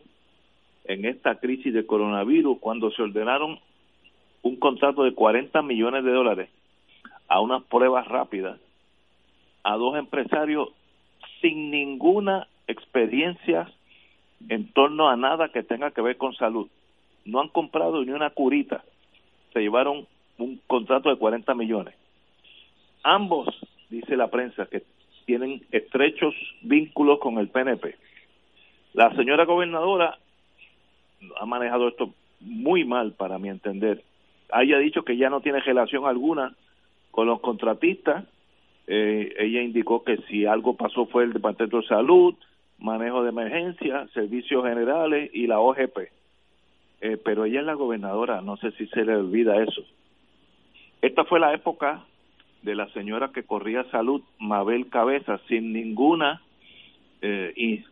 en esta crisis de coronavirus cuando se ordenaron un contrato de 40 millones de dólares a unas pruebas rápidas a dos empresarios sin ninguna experiencia en torno a nada que tenga que ver con salud. No han comprado ni una curita. Se llevaron un contrato de 40 millones. Ambos, dice la prensa, que tienen estrechos vínculos con el PNP. La señora gobernadora ha manejado esto muy mal, para mi entender. Haya dicho que ya no tiene relación alguna con los contratistas. Eh, ella indicó que si algo pasó fue el Departamento de Salud, manejo de emergencia, servicios generales y la OGP. Eh, pero ella es la gobernadora, no sé si se le olvida eso. Esta fue la época de la señora que corría salud, Mabel Cabeza, sin ninguna eh, eh,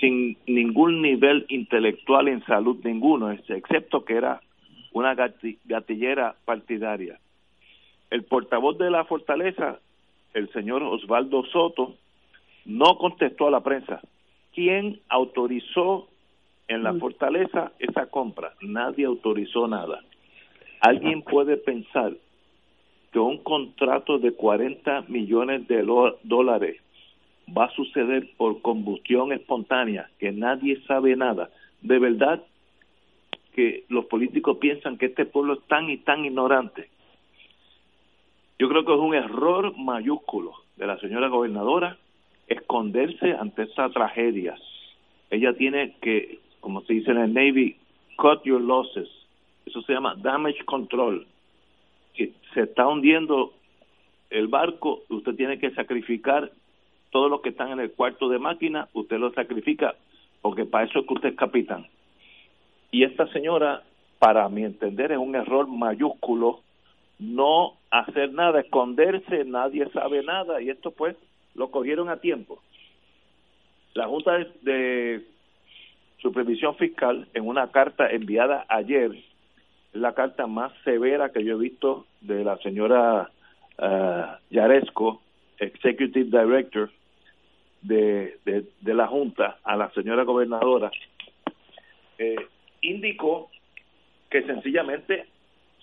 sin ningún nivel intelectual en salud ninguno, excepto que era una gatillera partidaria. El portavoz de la fortaleza, el señor Osvaldo Soto, no contestó a la prensa. ¿Quién autorizó en la fortaleza esa compra? Nadie autorizó nada. ¿Alguien puede pensar que un contrato de 40 millones de dólares va a suceder por combustión espontánea, que nadie sabe nada? De verdad que los políticos piensan que este pueblo es tan y tan ignorante. Yo creo que es un error mayúsculo de la señora gobernadora esconderse ante esta tragedia. Ella tiene que, como se dice en el Navy, cut your losses. Eso se llama damage control. Que se está hundiendo el barco, usted tiene que sacrificar todos los que están en el cuarto de máquina, usted lo sacrifica porque para eso es que usted es capitán. Y esta señora, para mi entender, es un error mayúsculo no hacer nada, esconderse, nadie sabe nada y esto pues lo cogieron a tiempo. La Junta de, Supervisión Fiscal, en una carta enviada ayer, la carta más severa que yo he visto de la señora uh, Yaresco, Executive Director de, de, la Junta, a la señora gobernadora, eh, indicó que sencillamente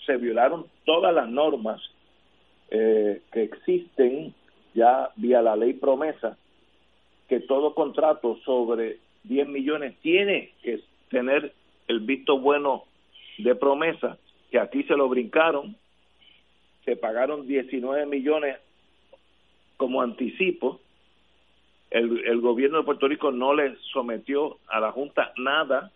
se violaron todas las normas eh, que existen ya vía la ley promesa, que todo contrato sobre 10 millones tiene que tener el visto bueno de promesa, que aquí se lo brincaron, se pagaron 19 millones como anticipo, el, el gobierno de Puerto Rico no le sometió a la Junta nada,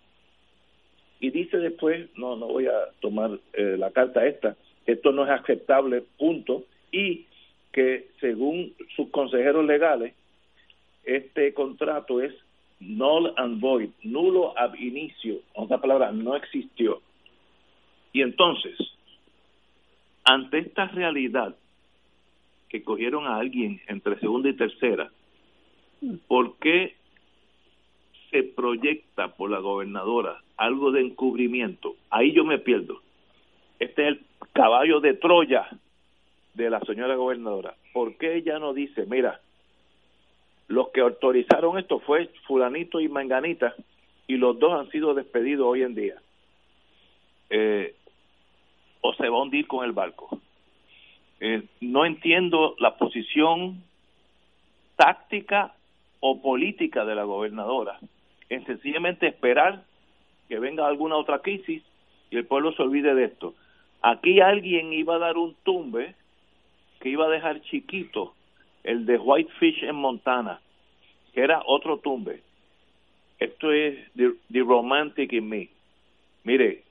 y dice después, no, no voy a tomar eh, la carta esta, esto no es aceptable, punto, y que según sus consejeros legales, este contrato es null and void, nulo ab inicio, otra palabra, no existió. Y entonces, ante esta realidad que cogieron a alguien entre segunda y tercera, ¿por qué se proyecta por la gobernadora algo de encubrimiento? Ahí yo me pierdo. Este es el caballo de Troya de la señora gobernadora, ¿por qué ella no dice, mira, los que autorizaron esto fue fulanito y manganita y los dos han sido despedidos hoy en día? Eh, o se va a hundir con el barco. Eh, no entiendo la posición táctica o política de la gobernadora en sencillamente esperar que venga alguna otra crisis y el pueblo se olvide de esto. Aquí alguien iba a dar un tumbe que iba a dejar chiquito el de Whitefish en Montana, que era otro tumbe. Esto es the, romantic in me. Mire,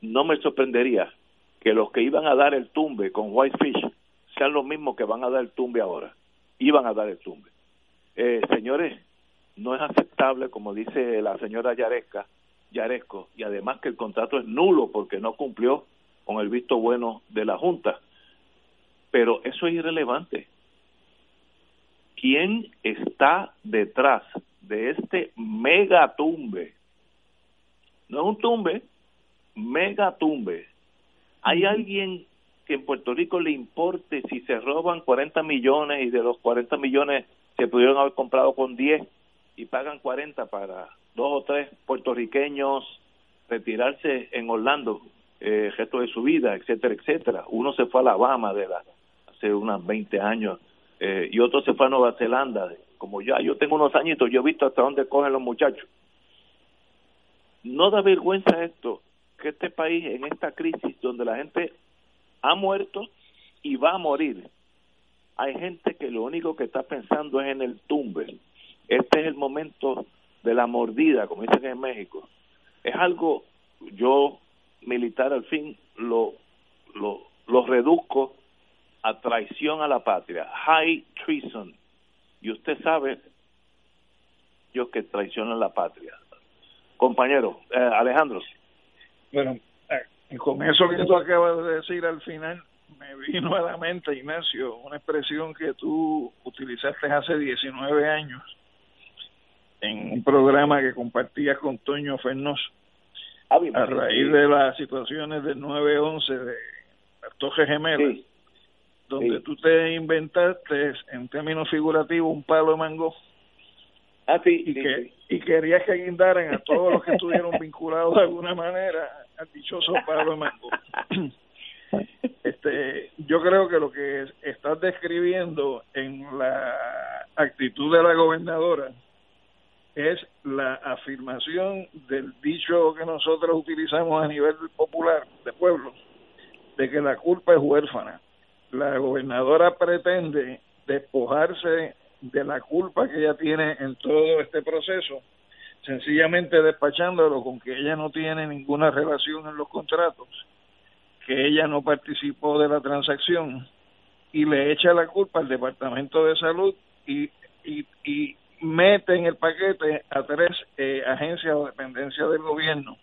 no me sorprendería que los que iban a dar el tumbe con Whitefish sean los mismos que van a dar el tumbe ahora. Iban a dar el tumbe. Eh, señores, no es aceptable, como dice la señora Yaresca, Yaresco, y además que el contrato es nulo porque no cumplió con el visto bueno de la Junta pero eso es irrelevante. ¿Quién está detrás de este megatumbe? No es un tumbe, megatumbe. ¿Hay alguien que en Puerto Rico le importe si se roban 40 millones y de los 40 millones se pudieron haber comprado con 10 y pagan 40 para dos o tres puertorriqueños retirarse en Orlando eh, resto de su vida, etcétera, etcétera. Uno se fue a Alabama de la, hace unos 20 años eh, y otro se fue a Nueva Zelanda. Como ya yo tengo unos añitos, yo he visto hasta dónde cogen los muchachos. No da vergüenza esto, que este país en esta crisis donde la gente ha muerto y va a morir, hay gente que lo único que está pensando es en el tumbe. Este es el momento de la mordida, como dicen en México. Es algo, yo militar al fin lo, lo, lo reduzco a traición a la patria, high treason. Y usted sabe, yo que traicionan la patria. Compañero, eh, Alejandro. Bueno, eh, con eso que tú acabas de decir al final, me vino a la mente, Ignacio, una expresión que tú utilizaste hace 19 años en un programa que compartías con Toño Fernoz a raíz de las situaciones del 9-11 de las Torres Gemelas, donde tú te inventaste, en términos figurativos, un palo de mango. Ah, y, que, y querías que guindaran a todos los que estuvieron vinculados de alguna manera al dichoso palo de mango. este yo creo que lo que estás describiendo en la actitud de la gobernadora es la afirmación del dicho que nosotros utilizamos a nivel popular de pueblo de que la culpa es huérfana. La gobernadora pretende despojarse de la culpa que ella tiene en todo este proceso, sencillamente despachándolo con que ella no tiene ninguna relación en los contratos que ella no participó de la transacción y le echa la culpa al Departamento de Salud y, y, y mete en el paquete a tres eh, agencias o dependencias del gobierno,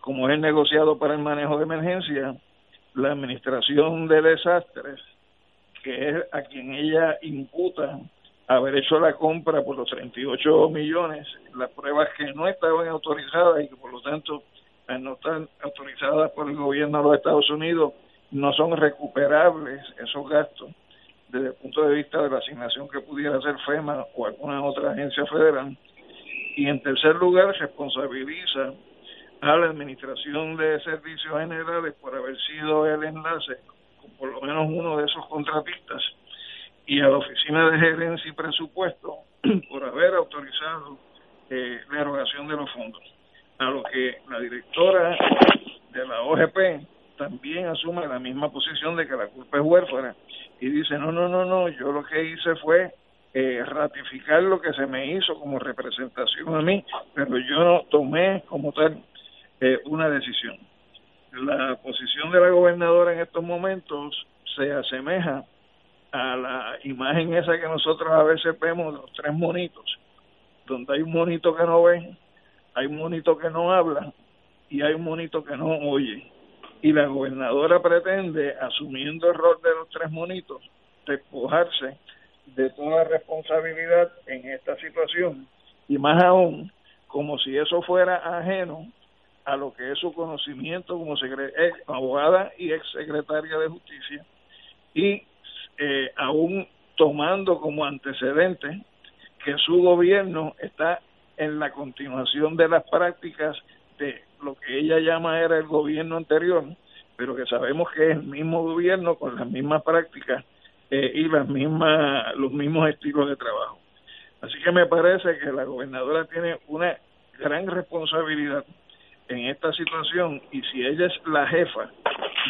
como es el negociado para el manejo de emergencia, la administración de desastres, que es a quien ella imputa haber hecho la compra por los 38 millones, las pruebas que no estaban autorizadas y que por lo tanto no están autorizadas por el gobierno de los Estados Unidos, no son recuperables esos gastos desde el punto de vista de la asignación que pudiera hacer FEMA o alguna otra agencia federal. Y en tercer lugar, responsabiliza a la Administración de Servicios Generales por haber sido el enlace con por lo menos uno de esos contratistas y a la Oficina de Gerencia y Presupuesto por haber autorizado eh, la erogación de los fondos a lo que la directora de la OGP también asume la misma posición de que la culpa es huérfana y dice, no, no, no, no, yo lo que hice fue eh, ratificar lo que se me hizo como representación a mí, pero yo no tomé como tal eh, una decisión. La posición de la gobernadora en estos momentos se asemeja a la imagen esa que nosotros a veces vemos los tres monitos, donde hay un monito que no ve, hay un monito que no habla y hay un monito que no oye. Y la gobernadora pretende, asumiendo el rol de los tres monitos, despojarse de toda responsabilidad en esta situación y más aún como si eso fuera ajeno a lo que es su conocimiento como ex abogada y ex secretaria de justicia y eh, aún tomando como antecedente que su gobierno está en la continuación de las prácticas de lo que ella llama era el gobierno anterior, pero que sabemos que es el mismo gobierno con las mismas prácticas eh, y las mismas los mismos estilos de trabajo. Así que me parece que la gobernadora tiene una gran responsabilidad en esta situación y si ella es la jefa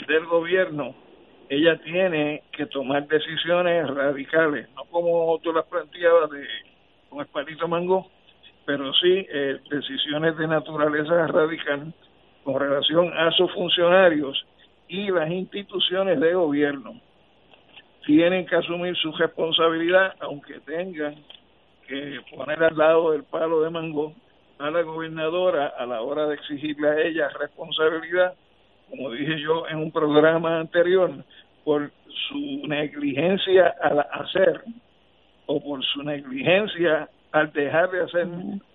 del gobierno, ella tiene que tomar decisiones radicales, no como tú las planteabas de con Espalito Mango, pero sí eh, decisiones de naturaleza radical con relación a sus funcionarios y las instituciones de gobierno tienen que asumir su responsabilidad, aunque tengan que poner al lado del palo de mango a la gobernadora a la hora de exigirle a ella responsabilidad, como dije yo en un programa anterior, por su negligencia al hacer o por su negligencia al dejar de hacer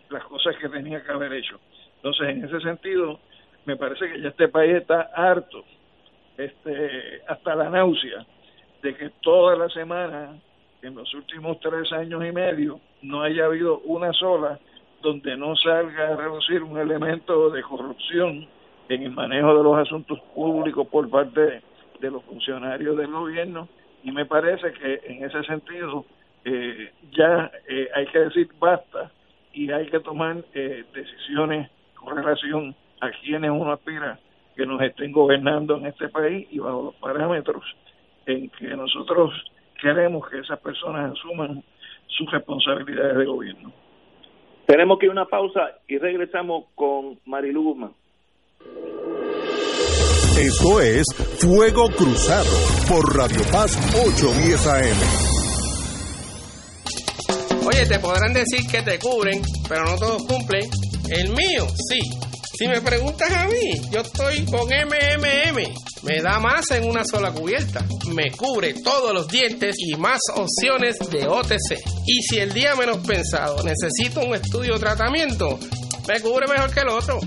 las cosas que tenía que haber hecho. Entonces, en ese sentido, me parece que ya este país está harto, este, hasta la náusea, de que toda la semana, en los últimos tres años y medio, no haya habido una sola donde no salga a reducir un elemento de corrupción en el manejo de los asuntos públicos por parte de los funcionarios del gobierno y me parece que en ese sentido eh, ya eh, hay que decir basta y hay que tomar eh, decisiones con relación a quienes uno aspira que nos estén gobernando en este país y bajo los parámetros en que nosotros queremos que esas personas asuman sus responsabilidades de gobierno. Tenemos que ir a una pausa y regresamos con Marilu Guzmán. Esto es Fuego Cruzado por Radio Paz 810 AM. Oye, te podrán decir que te cubren, pero no todos cumplen. El mío, sí. Si me preguntas a mí, yo estoy con MMM. Me da más en una sola cubierta. Me cubre todos los dientes y más opciones de OTC. Y si el día menos pensado necesito un estudio o tratamiento, me cubre mejor que el otro.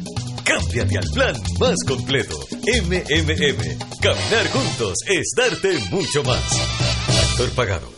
Cámbiate al plan más completo. MMM. Caminar juntos es darte mucho más. Actor pagado.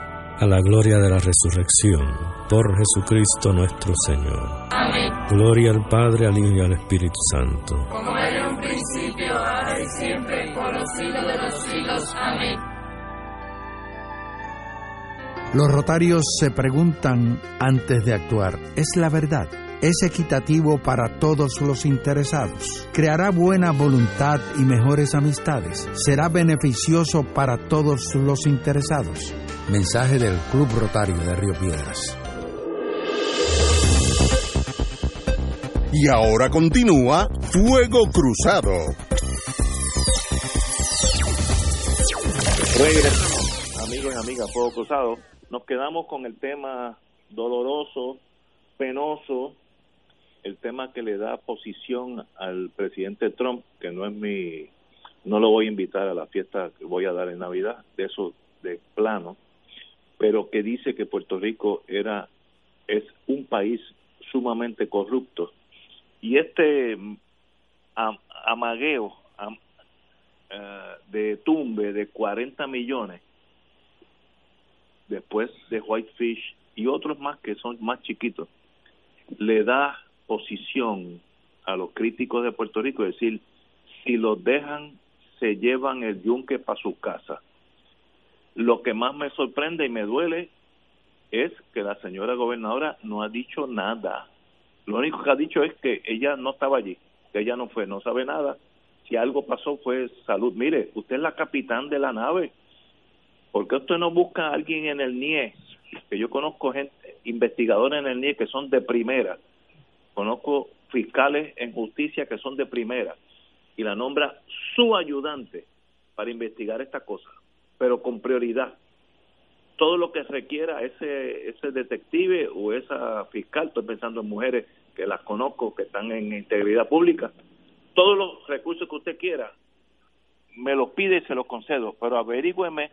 a la gloria de la resurrección, por Jesucristo nuestro Señor. Amén. Gloria al Padre, al Hijo y al Espíritu Santo. Como era en un principio, ahora y siempre, por los siglos de los siglos. Amén. Los rotarios se preguntan antes de actuar, ¿es la verdad? ¿Es equitativo para todos los interesados? ¿Creará buena voluntad y mejores amistades? ¿Será beneficioso para todos los interesados? Mensaje del Club Rotario de Río Piedras. Y ahora continúa Fuego Cruzado. Regresamos, amigos y amigas, Fuego Cruzado. Nos quedamos con el tema doloroso, penoso, el tema que le da posición al presidente Trump, que no es mi, no lo voy a invitar a la fiesta que voy a dar en Navidad, de eso de plano, pero que dice que Puerto Rico era es un país sumamente corrupto. Y este am, amagueo am, uh, de tumbe de 40 millones después de Whitefish y otros más que son más chiquitos le da posición a los críticos de Puerto Rico es decir si los dejan se llevan el yunque para su casa lo que más me sorprende y me duele es que la señora gobernadora no ha dicho nada. Lo único que ha dicho es que ella no estaba allí, que ella no fue, no sabe nada. Si algo pasó fue salud. Mire, usted es la capitán de la nave. ¿Por qué usted no busca a alguien en el NIE? Que yo conozco gente, investigadores en el NIE que son de primera. Conozco fiscales en justicia que son de primera. Y la nombra su ayudante para investigar esta cosa, pero con prioridad. Todo lo que requiera ese, ese detective o esa fiscal, estoy pensando en mujeres que las conozco, que están en integridad pública, todos los recursos que usted quiera, me los pide y se los concedo, pero averígüeme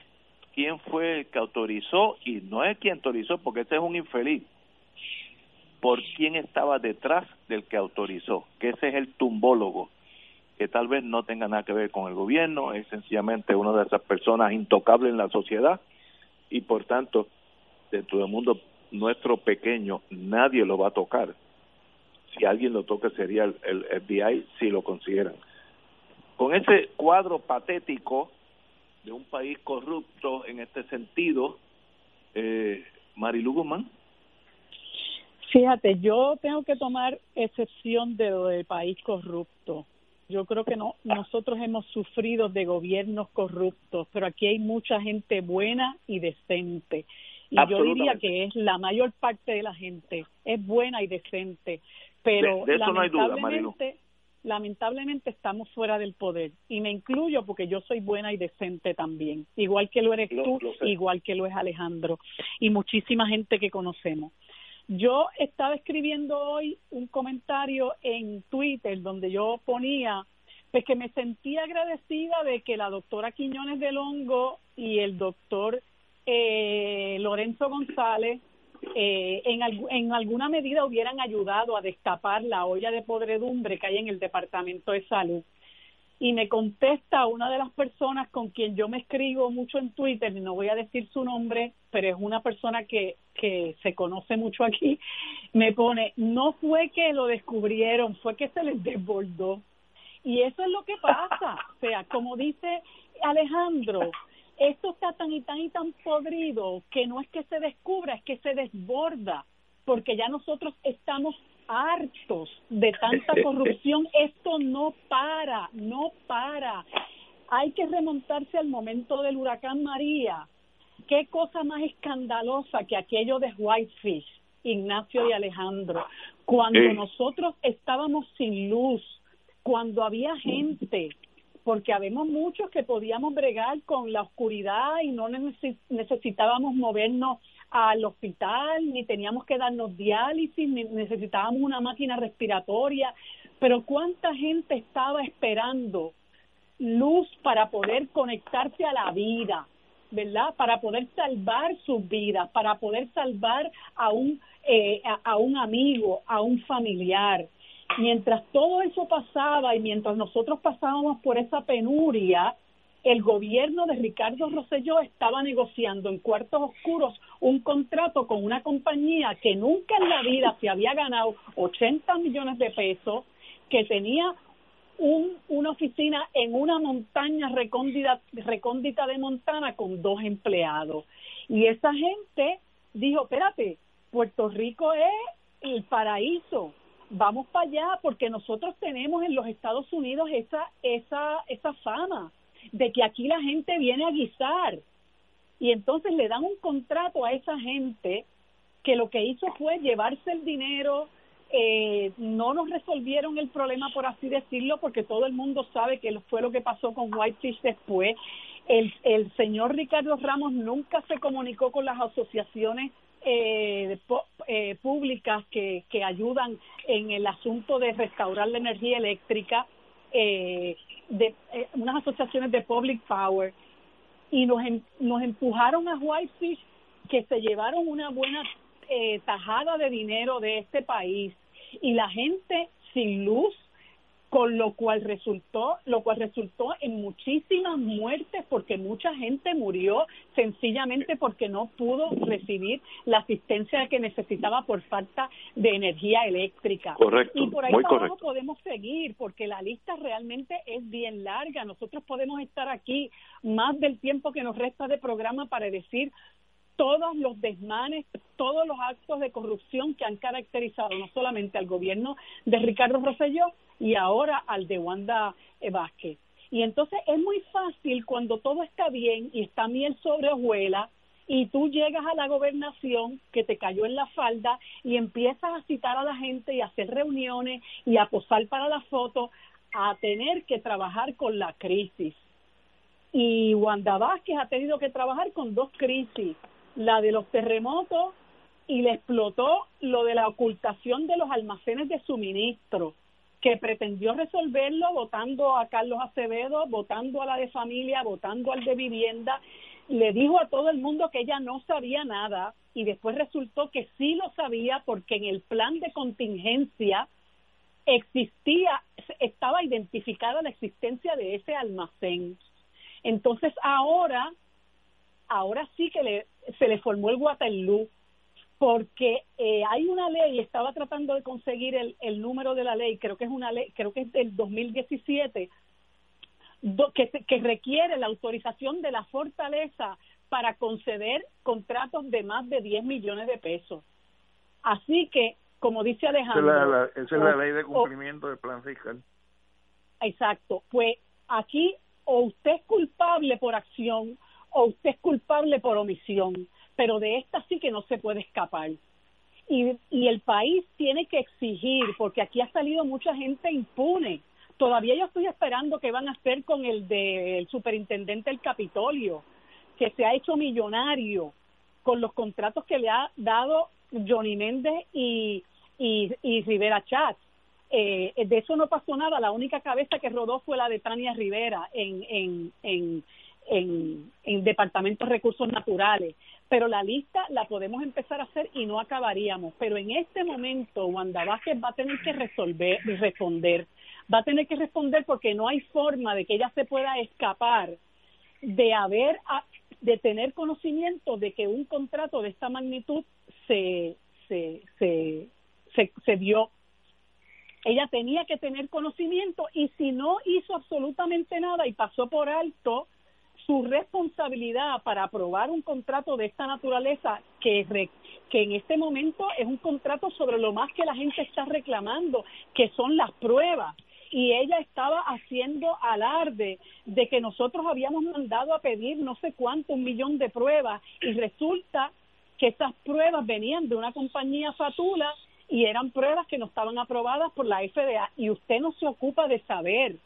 quién fue el que autorizó, y no es quien autorizó, porque ese es un infeliz, por quién estaba detrás del que autorizó, que ese es el tumbólogo, que tal vez no tenga nada que ver con el gobierno, es sencillamente una de esas personas intocables en la sociedad y por tanto, dentro del mundo nuestro pequeño, nadie lo va a tocar. Si alguien lo toca sería el, FBI si lo consideran. Con ese cuadro patético de un país corrupto en este sentido, eh, Marilu Guzmán. Fíjate, yo tengo que tomar excepción de lo del país corrupto. Yo creo que no, nosotros hemos sufrido de gobiernos corruptos, pero aquí hay mucha gente buena y decente. Y yo diría que es la mayor parte de la gente, es buena y decente. Pero de, eso no hay duda, lamentablemente, lamentablemente estamos fuera del poder. Y me incluyo porque yo soy buena y decente también. Igual que lo eres Lo- tú, lo igual que lo es Alejandro. Y muchísima gente que conocemos. Yo estaba escribiendo hoy un comentario en Twitter donde yo ponía pues que me sentía agradecida de que la doctora Quiñones del Hongo y el doctor eh, Lorenzo González eh, en, en alguna medida hubieran ayudado a destapar la olla de podredumbre que hay en el Departamento de Salud. Y me contesta una de las personas con quien yo me escribo mucho en Twitter, y no voy a decir su nombre, pero es una persona que, que se conoce mucho aquí, me pone, no fue que lo descubrieron, fue que se les desbordó. Y eso es lo que pasa. O sea, como dice Alejandro, esto está tan y tan y tan podrido que no es que se descubra, es que se desborda, porque ya nosotros estamos hartos de tanta corrupción. Esto no para, no para. Hay que remontarse al momento del huracán María. Qué cosa más escandalosa que aquello de Whitefish, Ignacio y Alejandro. Cuando Sí. nosotros estábamos sin luz, cuando había gente, porque habemos muchos que podíamos bregar con la oscuridad y no necesi- necesitábamos movernos al hospital, ni teníamos que darnos diálisis, ni necesitábamos una máquina respiratoria, pero cuánta gente estaba esperando luz para poder conectarse a la vida, ¿verdad? Para poder salvar sus vidas, para poder salvar a un eh, a, a un amigo, a un familiar. Mientras todo eso pasaba y mientras nosotros pasábamos por esa penuria, el gobierno de Ricardo Rosselló estaba negociando en cuartos oscuros un contrato con una compañía que nunca en la vida se había ganado 80 millones de pesos, que tenía un, una oficina en una montaña recóndita, recóndita de Montana con dos empleados. Y esa gente dijo, espérate, Puerto Rico es el paraíso, vamos para allá porque nosotros tenemos en los Estados Unidos esa, esa, esa fama de que aquí la gente viene a guisar. Y entonces le dan un contrato a esa gente que lo que hizo fue llevarse el dinero, eh, no nos resolvieron el problema, por así decirlo, porque todo el mundo sabe que fue lo que pasó con Whitefish después. El, el señor Ricardo Ramos nunca se comunicó con las asociaciones eh, eh, públicas que, que ayudan en el asunto de restaurar la energía eléctrica, eh, de eh, unas asociaciones de public power, y nos, em- nos empujaron a Whitefish que se llevaron una buena eh, tajada de dinero de este país y la gente sin luz con lo cual resultó lo cual resultó en muchísimas muertes porque mucha gente murió sencillamente porque no pudo recibir la asistencia que necesitaba por falta de energía eléctrica. Correcto, y por ahí para abajo podemos seguir porque la lista realmente es bien larga. Nosotros podemos estar aquí más del tiempo que nos resta de programa para decir todos los desmanes, todos los actos de corrupción que han caracterizado no solamente al gobierno de Ricardo Rosselló y ahora al de Wanda eh, Vázquez. Y entonces es muy fácil cuando todo está bien y está miel sobre hojuelas y tú llegas a la gobernación que te cayó en la falda y empiezas a citar a la gente y a hacer reuniones y a posar para la foto, a tener que trabajar con la crisis. Y Wanda Vázquez ha tenido que trabajar con dos crisis, la de los terremotos y le explotó lo de la ocultación de los almacenes de suministro, que pretendió resolverlo votando a Carlos Acevedo, votando a la de familia, votando al de vivienda, le dijo a todo el mundo que ella no sabía nada y después resultó que sí lo sabía porque en el plan de contingencia existía, estaba identificada la existencia de ese almacén. Entonces ahora, ahora sí que le, se le formó el Waterloo porque eh, hay una ley, estaba tratando de conseguir el, el número de la ley, creo que es una ley, creo que es del 2017, que, que requiere la autorización de la fortaleza para conceder contratos de más de 10 millones de pesos. Así que, como dice Alejandro... Esa es la, ley de cumplimiento del plan fiscal. Exacto. Pues aquí o usted es culpable por acción o usted es culpable por omisión pero de esta sí que no se puede escapar. Y, y el país tiene que exigir, porque aquí ha salido mucha gente impune. Todavía yo estoy esperando qué van a hacer con el del superintendente del Capitolio, que se ha hecho millonario con los contratos que le ha dado Johnny Méndez y, y, y Rivera Chatz. Eh, de eso no pasó nada, la única cabeza que rodó fue la de Tania Rivera en, en, en, en, en Departamento de Recursos Naturales pero la lista la podemos empezar a hacer y no acabaríamos. Pero en este momento, Wanda Vázquez va a tener que resolver, responder, va a tener que responder porque no hay forma de que ella se pueda escapar de haber, de tener conocimiento de que un contrato de esta magnitud se, se, se, se dio. Ella tenía que tener conocimiento y si no hizo absolutamente nada y pasó por alto su responsabilidad para aprobar un contrato de esta naturaleza que, que en este momento es un contrato sobre lo más que la gente está reclamando, que son las pruebas. Y ella estaba haciendo alarde de que nosotros habíamos mandado a pedir no sé cuánto, un millón de pruebas, y resulta que esas pruebas venían de una compañía fatula y eran pruebas que no estaban aprobadas por la FDA y usted no se ocupa de saber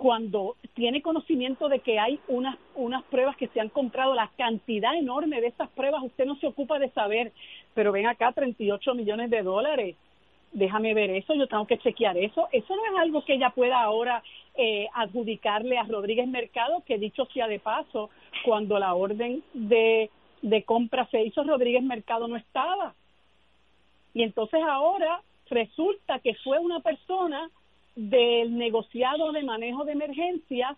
cuando tiene conocimiento de que hay unas, unas pruebas que se han comprado, la cantidad enorme de esas pruebas, usted no se ocupa de saber, pero ven acá 38 millones de dólares, déjame ver eso, yo tengo que chequear eso, eso no es algo que ella pueda ahora eh, adjudicarle a Rodríguez Mercado, que dicho sea de paso, cuando la orden de, de compra se hizo, Rodríguez Mercado no estaba. Y entonces ahora resulta que fue una persona del negociado de manejo de emergencias,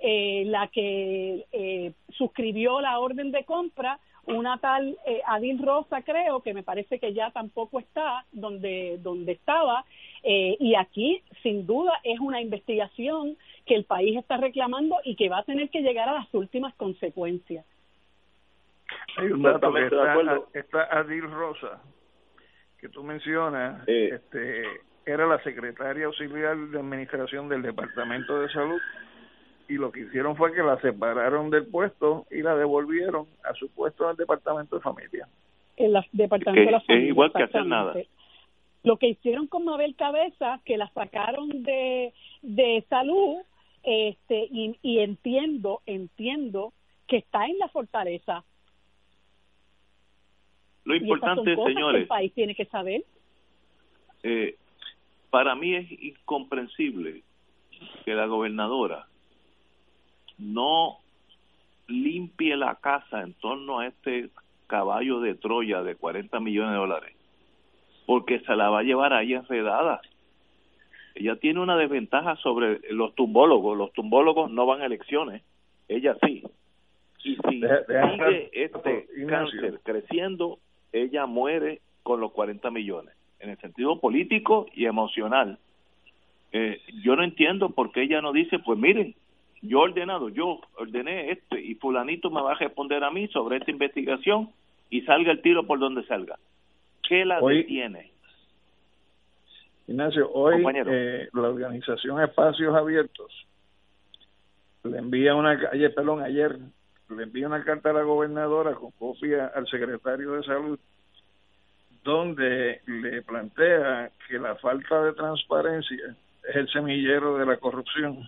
eh, la que eh, suscribió la orden de compra, una tal eh, Adil Rosa, creo, que me parece que ya tampoco está donde, donde estaba, eh, y aquí, sin duda, es una investigación que el país está reclamando y que va a tener que llegar a las últimas consecuencias. Hay un dato que está, está Adil Rosa, que tú mencionas, este era la secretaria auxiliar de administración del Departamento de Salud y lo que hicieron fue que la separaron del puesto y la devolvieron a su puesto en el Departamento de Familia. En el Departamento de la Familia. Es igual que hacer nada. Lo que hicieron con Mabel Cabeza, que la sacaron de, de salud, este, y, y entiendo, entiendo que está en la fortaleza. Lo importante, señores, el país tiene que saber. Eh, para mí es incomprensible que la gobernadora no limpie la casa en torno a este caballo de Troya de 40 millones de dólares, porque se la va a llevar ahí enredada. Ella tiene una desventaja sobre los tumbólogos. Los tumbólogos no van a elecciones, ella sí. Y si sigue este cáncer creciendo, ella muere con los 40 millones en el sentido político y emocional. Eh, yo no entiendo por qué ella no dice, pues miren, yo ordenado, yo ordené este y fulanito me va a responder a mí sobre esta investigación y salga el tiro por donde salga. ¿Qué la detiene? Ignacio, hoy eh, la organización Espacios Abiertos le envía una, ayer, perdón, ayer le envía una carta a la gobernadora con copia al secretario de salud donde le plantea que la falta de transparencia es el semillero de la corrupción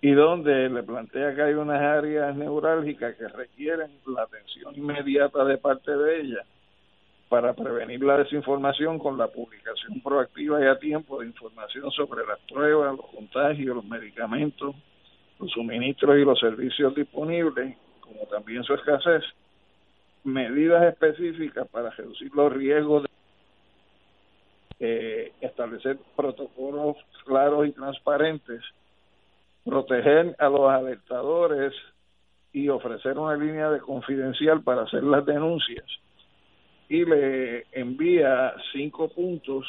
y donde le plantea que hay unas áreas neurálgicas que requieren la atención inmediata de parte de ella para prevenir la desinformación con la publicación proactiva y a tiempo de información sobre las pruebas, los contagios, los medicamentos, los suministros y los servicios disponibles, como también su escasez, medidas específicas para reducir los riesgos de eh, establecer protocolos claros y transparentes, proteger a los alertadores y ofrecer una línea de confidencial para hacer las denuncias. Y le envía cinco puntos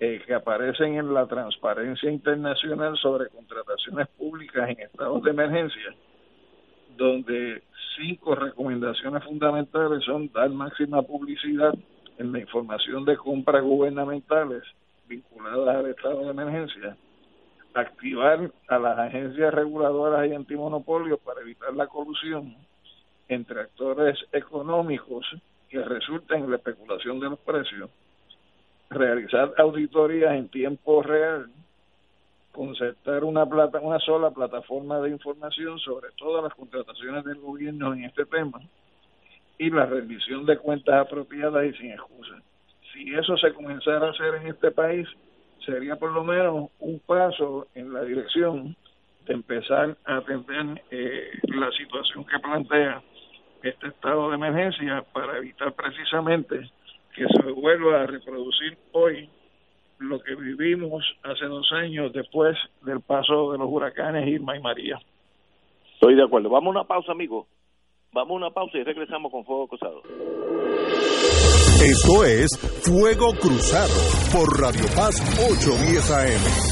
eh, que aparecen en la transparencia internacional sobre contrataciones públicas en estados de emergencia, donde cinco recomendaciones fundamentales son dar máxima publicidad en la información de compras gubernamentales vinculadas al estado de emergencia, activar a las agencias reguladoras y antimonopolios para evitar la colusión entre actores económicos que resulten en la especulación de los precios, realizar auditorías en tiempo real, concertar una plata, una sola plataforma de información sobre todas las contrataciones del gobierno en este tema y la rendición de cuentas apropiadas y sin excusa. Si eso se comenzara a hacer en este país, sería por lo menos un paso en la dirección de empezar a atender eh, la situación que plantea este estado de emergencia para evitar precisamente que se vuelva a reproducir hoy lo que vivimos hace dos años después del paso de los huracanes Irma y María. Estoy de acuerdo. Vamos a una pausa, amigo. Vamos a una pausa y regresamos con Fuego Cruzado. Esto es Fuego Cruzado por Radio Paz 810 AM.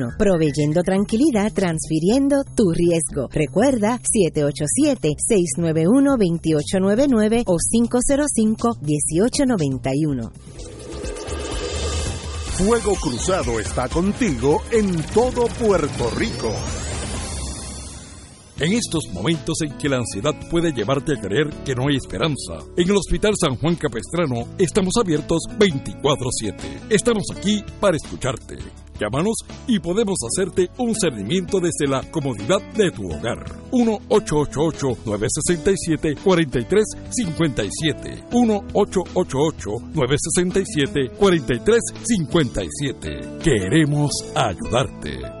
proveyendo tranquilidad, transfiriendo tu riesgo. Recuerda 787-691-2899 o 505-1891. Fuego Cruzado está contigo en todo Puerto Rico. En estos momentos en que la ansiedad puede llevarte a creer que no hay esperanza, en el Hospital San Juan Capestrano estamos abiertos 24/7. Estamos aquí para escucharte. Llámanos y podemos hacerte un cernimiento desde la comodidad de tu hogar. 1-888-967-4357. 1-888-967-4357. Queremos ayudarte.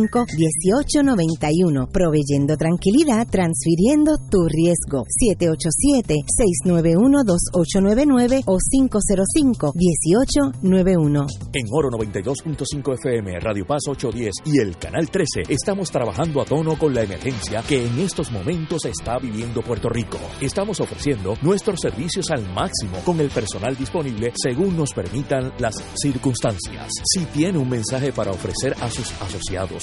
1891 proveyendo tranquilidad, transfiriendo tu riesgo. 787-691-2899 o 505-1891. En Oro 92.5 FM, Radio Paz 810 y el Canal 13 estamos trabajando a tono con la emergencia que en estos momentos está viviendo Puerto Rico. Estamos ofreciendo nuestros servicios al máximo con el personal disponible según nos permitan las circunstancias. Si tiene un mensaje para ofrecer a sus asociados,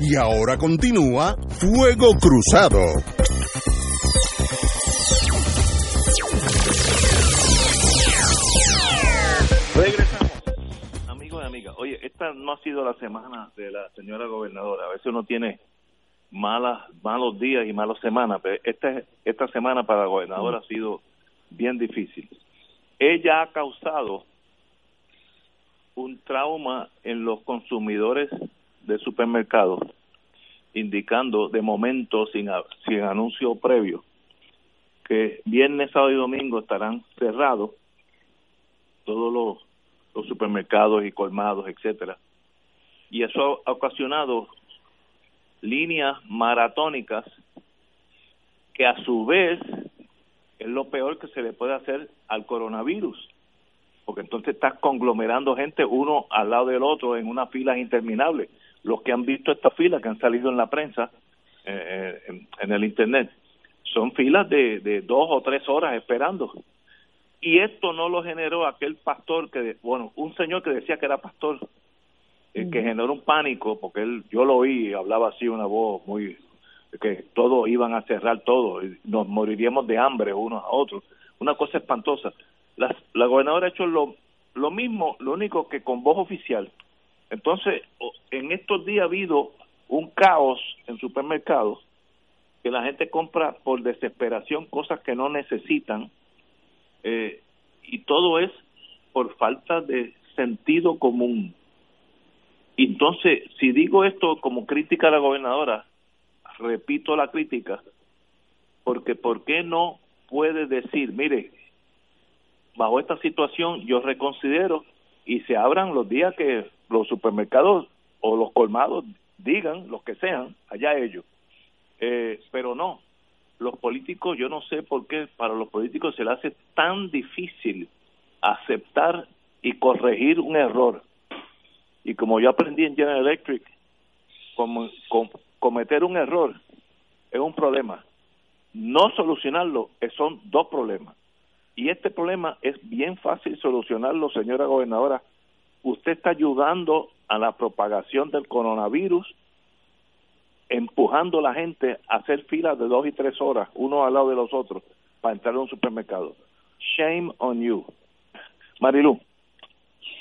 Y ahora continúa Fuego Cruzado. Regresamos, amigos y amigas. Oye, esta no ha sido la semana de la señora gobernadora. A veces uno tiene malas, malos días y malas semanas, pero esta, esta semana para la gobernadora ha sido bien difícil. Ella ha causado un trauma en los consumidores de supermercados, indicando de momento, sin, sin anuncio previo, que viernes, sábado y domingo estarán cerrados todos los, supermercados y colmados, etcétera. Y eso ha ocasionado líneas maratónicas que a su vez es lo peor que se le puede hacer al coronavirus, porque entonces estás conglomerando gente uno al lado del otro en una fila interminable. Los que han visto esta fila, que han salido en la prensa, eh, en, en, el Internet, son filas de, de dos o tres horas esperando. Y esto no lo generó aquel pastor que, bueno, un señor que decía que era pastor, eh, que generó un pánico, porque él, yo lo oí, hablaba así una voz muy que todos iban a cerrar todo, y nos moriríamos de hambre unos a otros, una cosa espantosa. La, la gobernadora ha hecho lo, lo mismo, lo único que con voz oficial. Entonces, en estos días ha habido un caos en supermercados, que la gente compra por desesperación cosas que no necesitan, eh, y todo es por falta de sentido común. Entonces, si digo esto como crítica a la gobernadora, repito la crítica, porque ¿por qué no puede decir, mire, bajo esta situación yo reconsidero y se abran los días que los supermercados o los colmados digan, los que sean, allá ellos. Eh, pero no, los políticos, yo no sé por qué para los políticos se les hace tan difícil aceptar y corregir un error. Y como yo aprendí en General Electric, como cometer un error es un problema. No solucionarlo son dos problemas. Y este problema es bien fácil solucionarlo, señora gobernadora. Usted está ayudando a la propagación del coronavirus, empujando a la gente a hacer filas de dos y tres horas, uno al lado de los otros, para entrar a un supermercado. Shame on you. Marilu.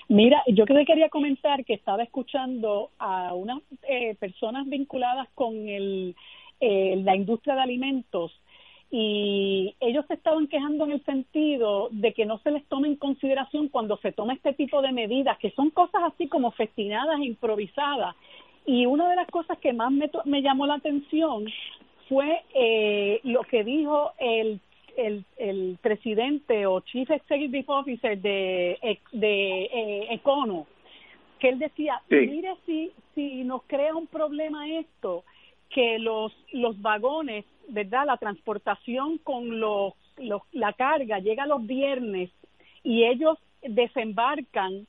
Mira, yo que quería comentar que estaba escuchando a unas eh, personas vinculadas con el, eh, la industria de alimentos y ellos se estaban quejando en el sentido de que no se les tome en consideración cuando se toma este tipo de medidas, que son cosas así como festinadas e improvisadas. Y una de las cosas que más me, me llamó la atención fue eh, lo que dijo el el, el presidente o chief executive officer de, de eh, Econo, que él decía, mire si, si nos crea un problema esto, que los, los vagones, ¿verdad? La transportación con los, los, la carga llega los viernes y ellos desembarcan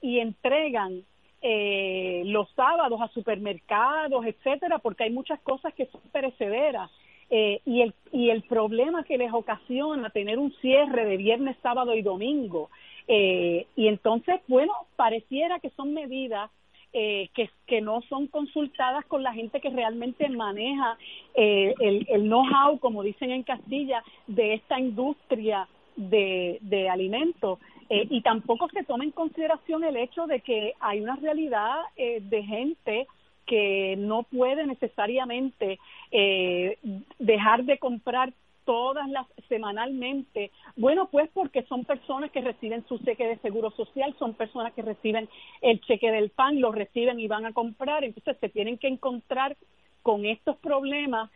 y entregan eh, los sábados a supermercados, etcétera, porque hay muchas cosas que son perecederas eh, y, el, y el problema que les ocasiona tener un cierre de viernes, sábado y domingo. Eh, y entonces, bueno, pareciera que son medidas eh, que, no son consultadas con la gente que realmente maneja eh, el, el know-how, como dicen en Castilla, de esta industria de, de alimentos. Eh, y tampoco se toma en consideración el hecho de que hay una realidad eh, de gente que no puede necesariamente eh, dejar de comprar todas las semanalmente. Bueno, pues porque son personas que reciben su cheque de seguro social, son personas que reciben el cheque del pan, lo reciben y van a comprar, entonces se tienen que encontrar con estos problemas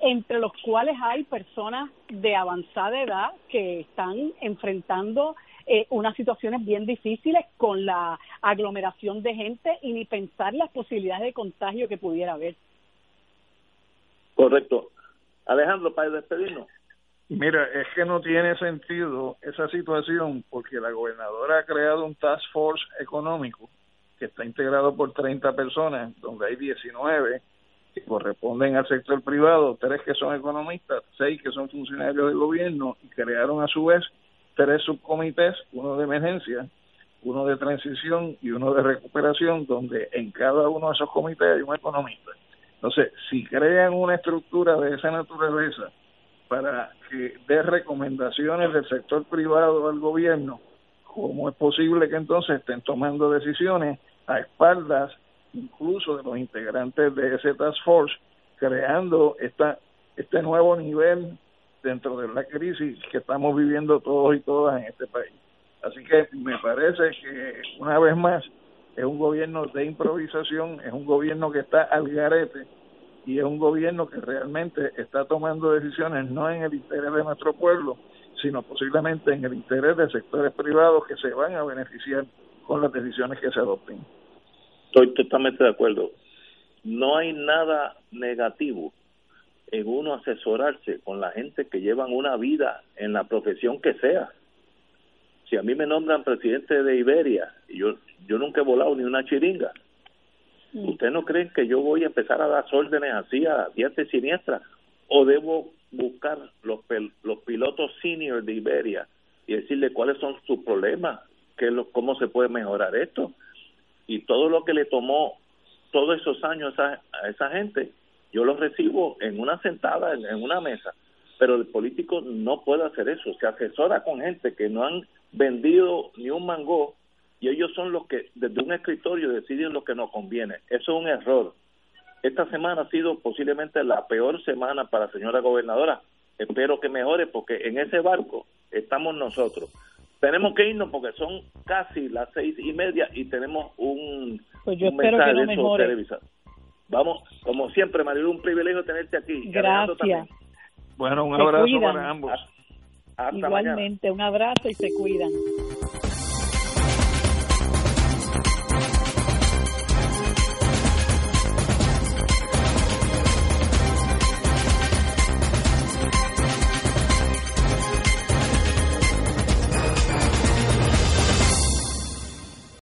entre los cuales hay personas de avanzada edad que están enfrentando eh, unas situaciones bien difíciles con la aglomeración de gente y ni pensar las posibilidades de contagio que pudiera haber. Correcto. Alejandro, para despedirnos. Mira, es que no tiene sentido esa situación porque la gobernadora ha creado un task force económico que está integrado por 30 personas, donde hay 19 que corresponden al sector privado, tres que son economistas, seis que son funcionarios del gobierno y crearon a su vez tres subcomités, uno de emergencia, uno de transición y uno de recuperación, donde en cada uno de esos comités hay un economista. Entonces, si crean una estructura de esa naturaleza para que dé recomendaciones del sector privado al gobierno, ¿cómo es posible que entonces estén tomando decisiones a espaldas incluso de los integrantes de ese task force, creando esta, este nuevo nivel dentro de la crisis que estamos viviendo todos y todas en este país? Así que me parece que una vez más es un gobierno de improvisación, es un gobierno que está al garete y es un gobierno que realmente está tomando decisiones no en el interés de nuestro pueblo, sino posiblemente en el interés de sectores privados que se van a beneficiar con las decisiones que se adopten. Estoy totalmente de acuerdo. No hay nada negativo en uno asesorarse con la gente que llevan una vida en la profesión que sea si a mí me nombran presidente de Iberia, y yo, yo nunca he volado ni una chiringa, mm. ¿ustedes no creen que yo voy a empezar a dar órdenes así a diestra y siniestra? ¿O debo buscar los, los pilotos senior de Iberia y decirle cuáles son sus problemas, qué lo, cómo se puede mejorar esto? Y todo lo que le tomó todos esos años a, esa gente, yo lo recibo en una sentada, en, en una mesa pero el político no puede hacer eso, se asesora con gente que no han vendido ni un mango y ellos son los que desde un escritorio deciden lo que nos conviene. Eso es un error. Esta semana ha sido posiblemente la peor semana para la señora gobernadora. Espero que mejore porque en ese barco estamos nosotros. Tenemos que irnos porque son casi las seis y media y tenemos un, pues yo que no. Vamos, como siempre, Marilu, un privilegio tenerte aquí. Gracias. Bueno, un abrazo para ambos. Igualmente, un abrazo y se cuidan.